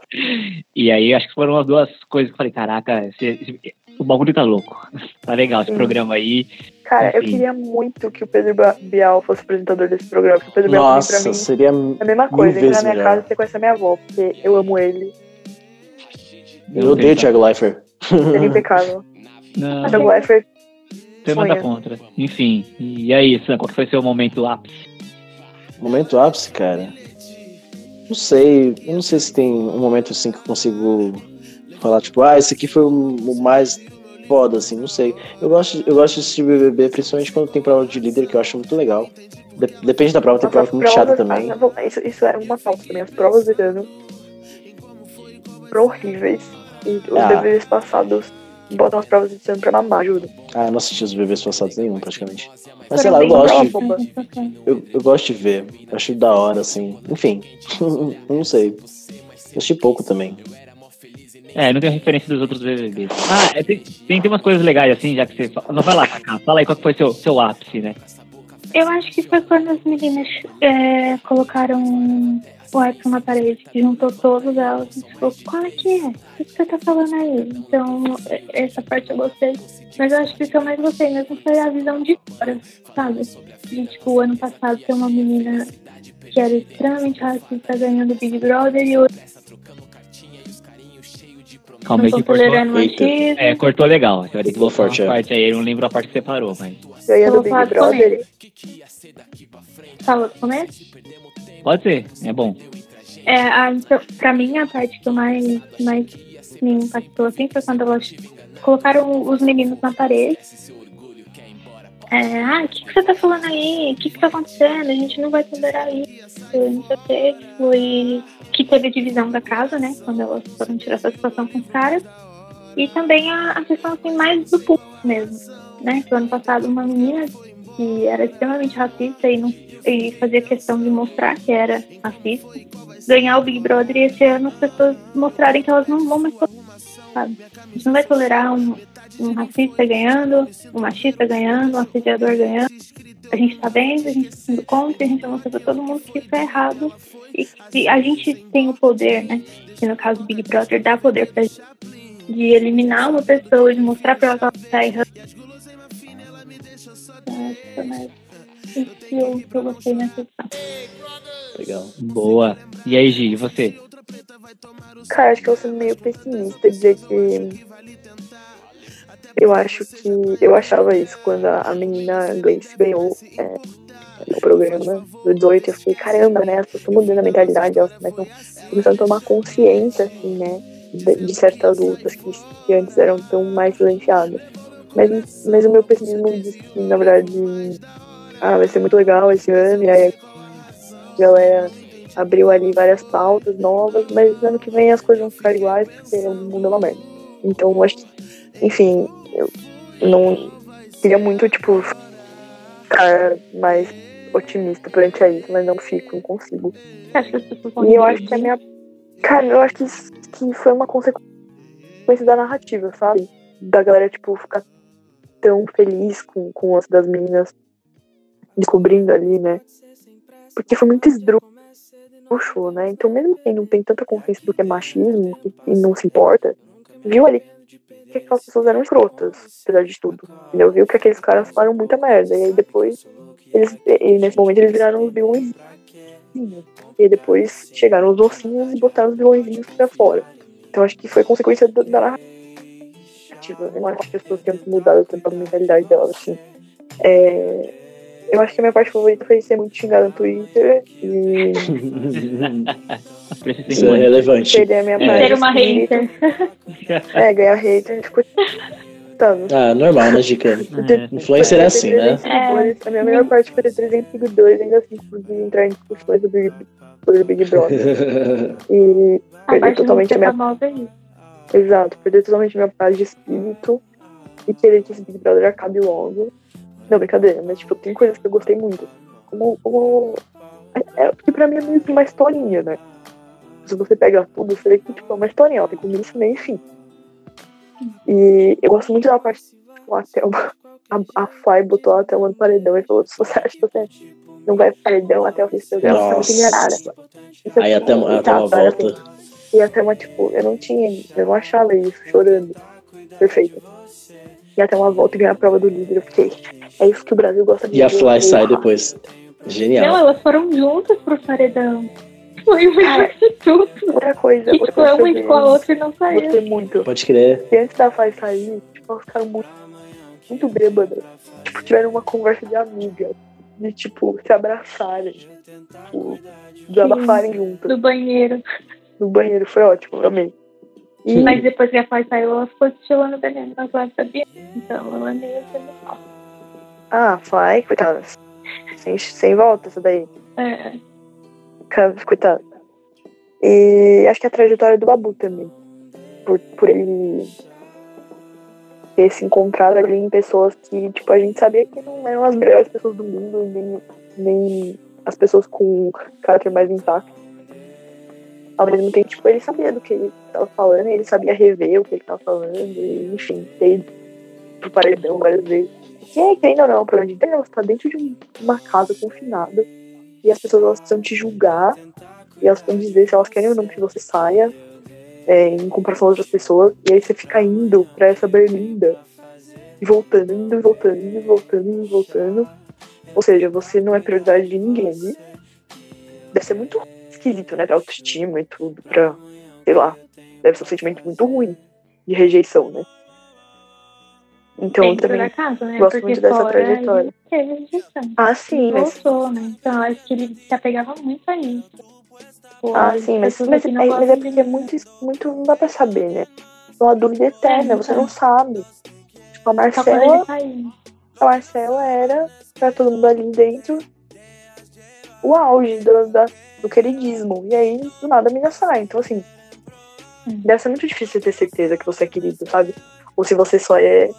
E aí acho que foram as duas coisas que eu falei, caraca, esse- esse- o bagulho tá louco. Tá legal esse Sim. programa aí. Cara, eu queria muito que o Pedro Bial fosse apresentador desse programa, porque o Pedro Bial também, pra Nossa, mim, seria. é a mesma coisa. Entra na minha melhor. casa e você conhece a minha avó, porque eu amo ele, Eu odeio o Thiago Leifert. ele é impecável. Não, O Thiago Leifert, você nada sonha. contra. Enfim, e aí, Sam, qual que foi seu momento ápice? Momento ápice, cara. Não sei. Eu não sei se tem um momento assim que eu consigo falar, tipo, ah, esse aqui foi o mais foda, assim, não sei. Eu gosto, eu gosto de assistir BBB, principalmente quando tem prova de líder, que eu acho muito legal. De- depende da prova, tem Nossa, prova muito chata também. ah, isso, isso é uma falta também. As provas desse ano foram horríveis. E os Ah. BBBs passados botam as provas desse ano pra mamar, juro. Ah, eu não assisti os BBBs passados nenhum, praticamente. Mas sei lá, eu gosto, de, eu, eu gosto de ver. Eu acho da hora, assim. Enfim, não sei. Eu assisti pouco também. É, não tenho referência dos outros BBBs. Ah, é, tem, tem, tem umas coisas legais assim, já que você. Não, vai lá, Kaká, fala aí qual foi seu, seu ápice, né? Eu acho que foi quando as meninas é, colocaram o Edson na parede, que juntou todas elas e ficou, qual é que é? O que você tá falando aí? Então, é- essa parte eu gostei. Mas eu acho que o que eu mais gostei mesmo foi a visão de fora, sabe? De, tipo, ano passado ter uma menina que era extremamente racista ganhando Big Brother e hoje Calma aí que cortou. É, cortou legal. Você vai ter que Cortou voltar forte, é. parte aí. Eu não lembro a parte que você parou, mas. Eu Big falar do Brother. Fala do começo? Pode ser, é bom. É, a, então, pra mim, a parte que mais, mais me impactou assim foi quando elas colocaram os meninos na parede. É, ah, o que, que você tá falando aí? O que, que tá acontecendo? A gente não vai tolerar isso. Não sei o que. Foi que teve a divisão da casa, né? Quando elas foram tirar satisfação com os caras. E também a, a questão assim, mais do público mesmo. Né? Que o ano passado uma menina que era extremamente racista e, não, e fazia questão de mostrar que era racista, ganhar o Big Brother e esse ano as pessoas mostrarem que elas não vão mais tolerar, sabe? A gente não vai tolerar um, um racista ganhando, um machista ganhando, um assediador ganhando. A gente tá vendo, a gente tá sendo contra, a gente vai mostrar pra todo mundo que isso é errado e que a gente tem o poder, né? Que no caso do Big Brother dá poder pra gente de eliminar uma pessoa, de mostrar pra ela que ela tá errando. Nossa, mas isso que eu, que eu gostei nessa edição. Legal. Boa. E aí, Gi, e você? Cara, acho que eu sou meio pessimista dizer que. Eu acho que. Eu achava isso quando a menina Gleice ganhou é, o programa do 18. Eu fiquei, caramba, né? As pessoas estão mudando a mentalidade, elas começam começando a tomar consciência, assim, né? De, de certas lutas que, que antes eram tão mais silenciadas. Mas, mas o meu pessimismo diz que, na verdade, ah, vai ser muito legal esse ano, e aí a galera abriu ali várias pautas novas, mas ano que vem as coisas vão ficar iguais, porque o mundo é uma merda. Então, acho que, enfim, eu não queria muito, tipo, ficar mais otimista perante a isso, mas não fico, não consigo. Vão E eu acho que a minha. Cara, eu acho que, que foi uma consequência da narrativa, sabe? Da galera, tipo, ficar tão feliz com, com as das meninas descobrindo ali, né? Porque foi muito esdrúxulo, né? Então, mesmo quem não tem tanta consciência do que é machismo e não se importa, viu ali que aquelas pessoas eram escrotas, apesar de tudo. Entendeu? Viu que aqueles caras falaram muita merda. E aí depois, eles, e nesse momento, eles viraram os vilões. E aí depois chegaram os ossinhos e botaram os vilõezinhos pra fora. Então acho que foi consequência da, narrativa. Eu acho que as pessoas tenham mudado tanto a mentalidade delas, assim. É, eu acho que a minha parte favorita foi ser muito xingada no Twitter e Isso é ser relevante. perder a minha É. parte. Ser uma hater. É, ganhar hater, tipo, tanto. Ah, normal, né, Dica? É. Influencer é assim, né? Seguidores. A minha melhor parte foi ter 300 seguidores, ainda assim, consegui entrar em discussões sobre sobre o Big Brother. E A perder totalmente a minha. é isso. Exato, perder totalmente a minha paz de espírito e querer que esse Big Brother acabe logo. Não, brincadeira, mas tipo, tem coisas que eu gostei muito. Como. como... É, é- porque pra mim é meio que uma historinha, né? Se você pega tudo, você vê que tipo, é uma historinha, ela tem começo, meio e fim. E eu gosto muito da parte tipo, a Thelma, a, a Fly botou a Thelma no paredão e falou: se você acha que você não vai pro paredão até o fim do programa, você não tem é Aí até, tá, uma tá, assim, volta. e até uma, tipo, eu não tinha, eu não achava isso, chorando. Perfeito. E até uma volta e ganhar a prova do líder, eu fiquei. É isso que o Brasil gosta de E a ver, Fly sai depois. Não, Genial. elas foram juntas pro paredão. Foi o melhor de tudo. Outra coisa, Que outra tipo, uma indicou a outra e não saiu. gostei muito. Pode crer. E antes da Fly sair, tipo, elas ficaram muito, muito bêbadas. Tipo, tiveram uma conversa de amiga. De, tipo, se abraçarem. Tipo, desabafarem juntas Do banheiro. no banheiro. Foi ótimo, eu amei. E, Mas depois que a Fly saiu, ela ficou estilando o veneno nas lives da. Então ela é meio semifinal. ah, Fly, coitada. Sem, sem volta essa daí. É, Cara, Coitado. E acho que a trajetória do Babu também. Por, por ele ter se encontrado ali em pessoas que, tipo, a gente sabia que não eram as melhores pessoas do mundo, nem, nem as pessoas com caráter mais intacto. Ao mesmo tempo, tipo, ele sabia do que ele estava falando, ele sabia rever o que ele estava falando, e, enfim, ter pro paredão várias vezes. E aí, querendo ou não, pra onde Deus tá dentro de um- uma casa confinada e as pessoas elas precisam te julgar e elas precisam dizer se elas querem ou não que você saia é, em comparação a outras pessoas e aí você fica indo pra essa berlinda e voltando, indo e voltando, indo e voltando, indo e voltando ou seja, você não é prioridade de ninguém deve ser muito esquisito, né, pra autoestima e tudo, pra, sei lá deve ser um sentimento muito ruim de rejeição, né então dentro também da casa, né? gosto Porque muito dessa fora trajetória. teve rejeição. ah, sim, mas Voltou, né? Então acho que ele se apegava muito a isso. Pô, Ah, as sim, mas, pessoas mas, é, mas é porque é muito, muito. Não dá pra saber, né? É uma dúvida eterna, É, você não sabe. Tipo, a Marcela, saiu. a Marcela era, pra todo mundo ali dentro, o auge do, da, do queridismo. E aí, do nada, a menina sai. Então, assim, Hum. deve ser muito difícil você ter certeza que você é querido, sabe? Ou se você só é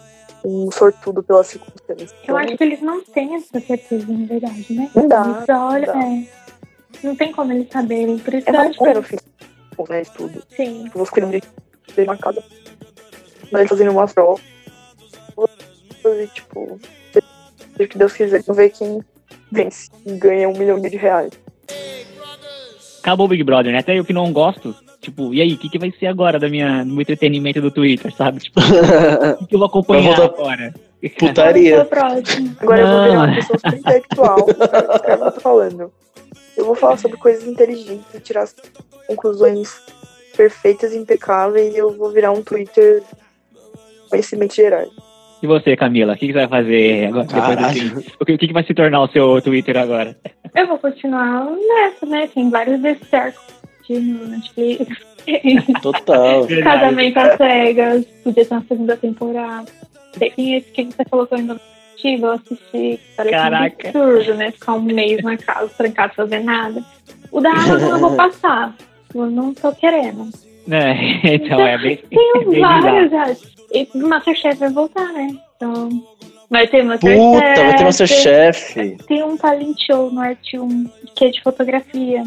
um sortudo pelas circunstâncias. Eu acho que eles não têm essa certeza, na verdade, né? Não dá, Eles olham, não é. Não tem como eles saberem. Por isso É que eu acho maconha no que. fim, né, tudo. Sim. Vou escolher de ter uma casa. Mas fazendo uma prova. E, tipo, seja o que Deus quiser, vamos ver quem vence e ganha um milhão de reais. Acabou o Big Brother, né? Até eu que não gosto. Tipo, e aí, o que, que vai ser agora da minha, do meu entretenimento do Twitter, sabe? Tipo, o que, que eu vou acompanhar voltar- agora? Putaria. Agora eu vou virar Não. uma pessoa super intelectual. cara, cara, eu tô falando. Eu vou falar sobre coisas inteligentes e tirar as conclusões perfeitas e impecáveis e eu vou virar um Twitter conhecimento geral. E você, Camila, o que, que você vai fazer agora? Depois desse- o, que, o que vai se tornar o seu Twitter agora? Eu vou continuar nessa, né? Tem vários desses de Netflix. Total. Casamento às cegas, podia ter uma segunda temporada. Tem esse que você colocou ainda eu assisti. Parece Caraca. um absurdo, né? Ficar um mês na casa, trancado, fazer nada. O da Amazon eu vou passar. Eu não tô querendo. É, então, é bem, Tem bem vários já. E o Masterchef vai voltar, né? Então. Vai ter Masterchef. Puta, vai ter Masterchef. Tem um talent show no Arte 1 que é de fotografia.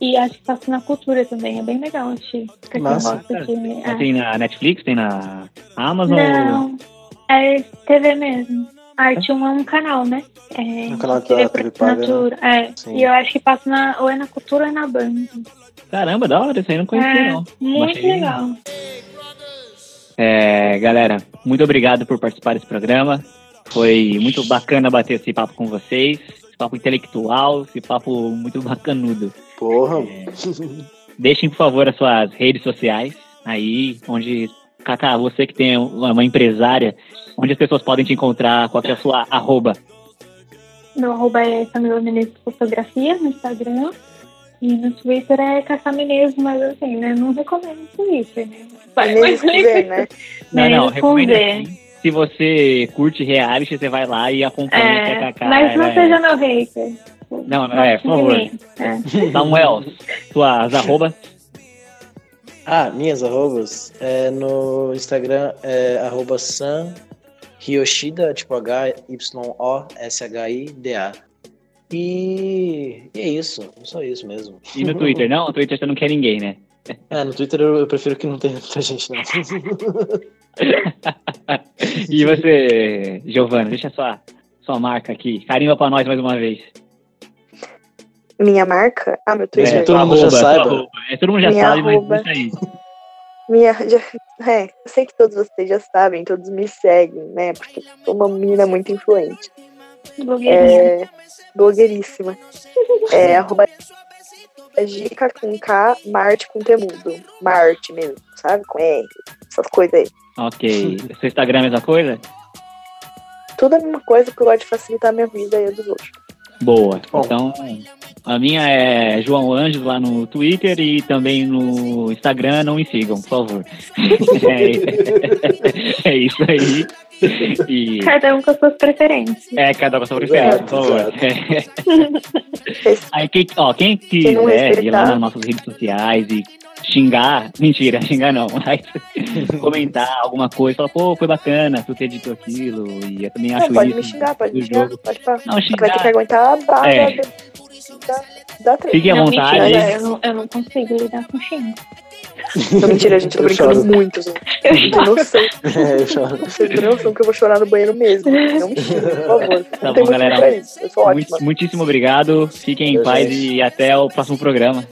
E acho que passa na cultura também. É bem legal assistir. Massa. gosta de. é. Tem na Netflix, tem na Amazon? Não, é TV mesmo. Arte 1 é um canal, né? É, Um canal TV da por TV paga, né? É. Sim. E eu acho que passa na, ou é na cultura ou é na Band. Caramba, da hora, isso aí eu não conhecia, É, não. muito legal. É, galera, muito obrigado por participar desse programa. Foi muito bacana bater esse papo com vocês. Esse papo intelectual, esse papo muito bacanudo. Porra. Deixem, por favor, as suas redes sociais aí, onde. Cacá, você que tem uma empresária, onde as pessoas podem te encontrar, qual que é a sua arroba? Meu arroba é Camila Menezes Fotografia no Instagram. E no Twitter é Caça Menezes, mas assim, né? Não recomendo o Twitter, né? Vai, Z, né? Não, não, recomendo assim. Se você curte reality, você vai lá e acompanha É, a Cacá. mas não ela é- seja meu hater. Não, não, é, por favor. É. Samuel, suas arrobas. Ah, minhas arrobas. É, no Instagram é arroba San Hyoshida, tipo H-Y-O-S-H-I-D-A. E, e é isso, só isso mesmo. E no Twitter, não? No Twitter você não quer ninguém, né? É, no Twitter eu, eu prefiro que não tenha muita gente, não. E você, Giovana, deixa sua, sua marca aqui. Carimba pra nós mais uma vez. Minha marca? Ah, meu Twitter. É, todo mundo já arroba. É, todo mundo já Minha sabe, arroba. mas deixa aí. Minha, já, é, eu sei que todos vocês já sabem, todos me seguem, né? Porque sou uma menina muito influente. Blogueirinha. É, blogueiríssima. É, arroba é Gica com K, Marte com Temudo. Marte mesmo, sabe? Com R, essas coisas aí. Ok. Seu Instagram é a mesma coisa? Tudo a mesma coisa, porque eu gosto de facilitar a minha vida e a dos outros. Boa. Bom. Então, a minha é João Anjos lá no Twitter e também no Instagram. Não me sigam, por favor. É, é isso aí. E Cada um com as suas preferências. é cada um com a sua preferência, por favor. Aí quem, ó, quem Quem não quiser ir lá nas nossas redes sociais e xingar, mentira, xingar não, mas comentar alguma coisa, falar, pô, foi bacana, tu que editou aquilo, e eu também acho Não, pode isso me xingar, pode me xingar, jogo. pode falar. Não, Vai ter que xingar, aguentar a barra É. da, da, treta. fique à não, vontade. mentira, eu não, eu não consigo lidar com xingo. Não, mentira, gente, eu tô Eu brincando choro. muito, gente. Eu têm noção, É, eu choro. vocês têm noção que eu vou chorar no banheiro mesmo. Não me xingue, por favor. não Tá tem bom, galera. isso. Eu sou ótima. Muitíssimo obrigado, fiquem em Valeu, paz gente. e até o próximo programa.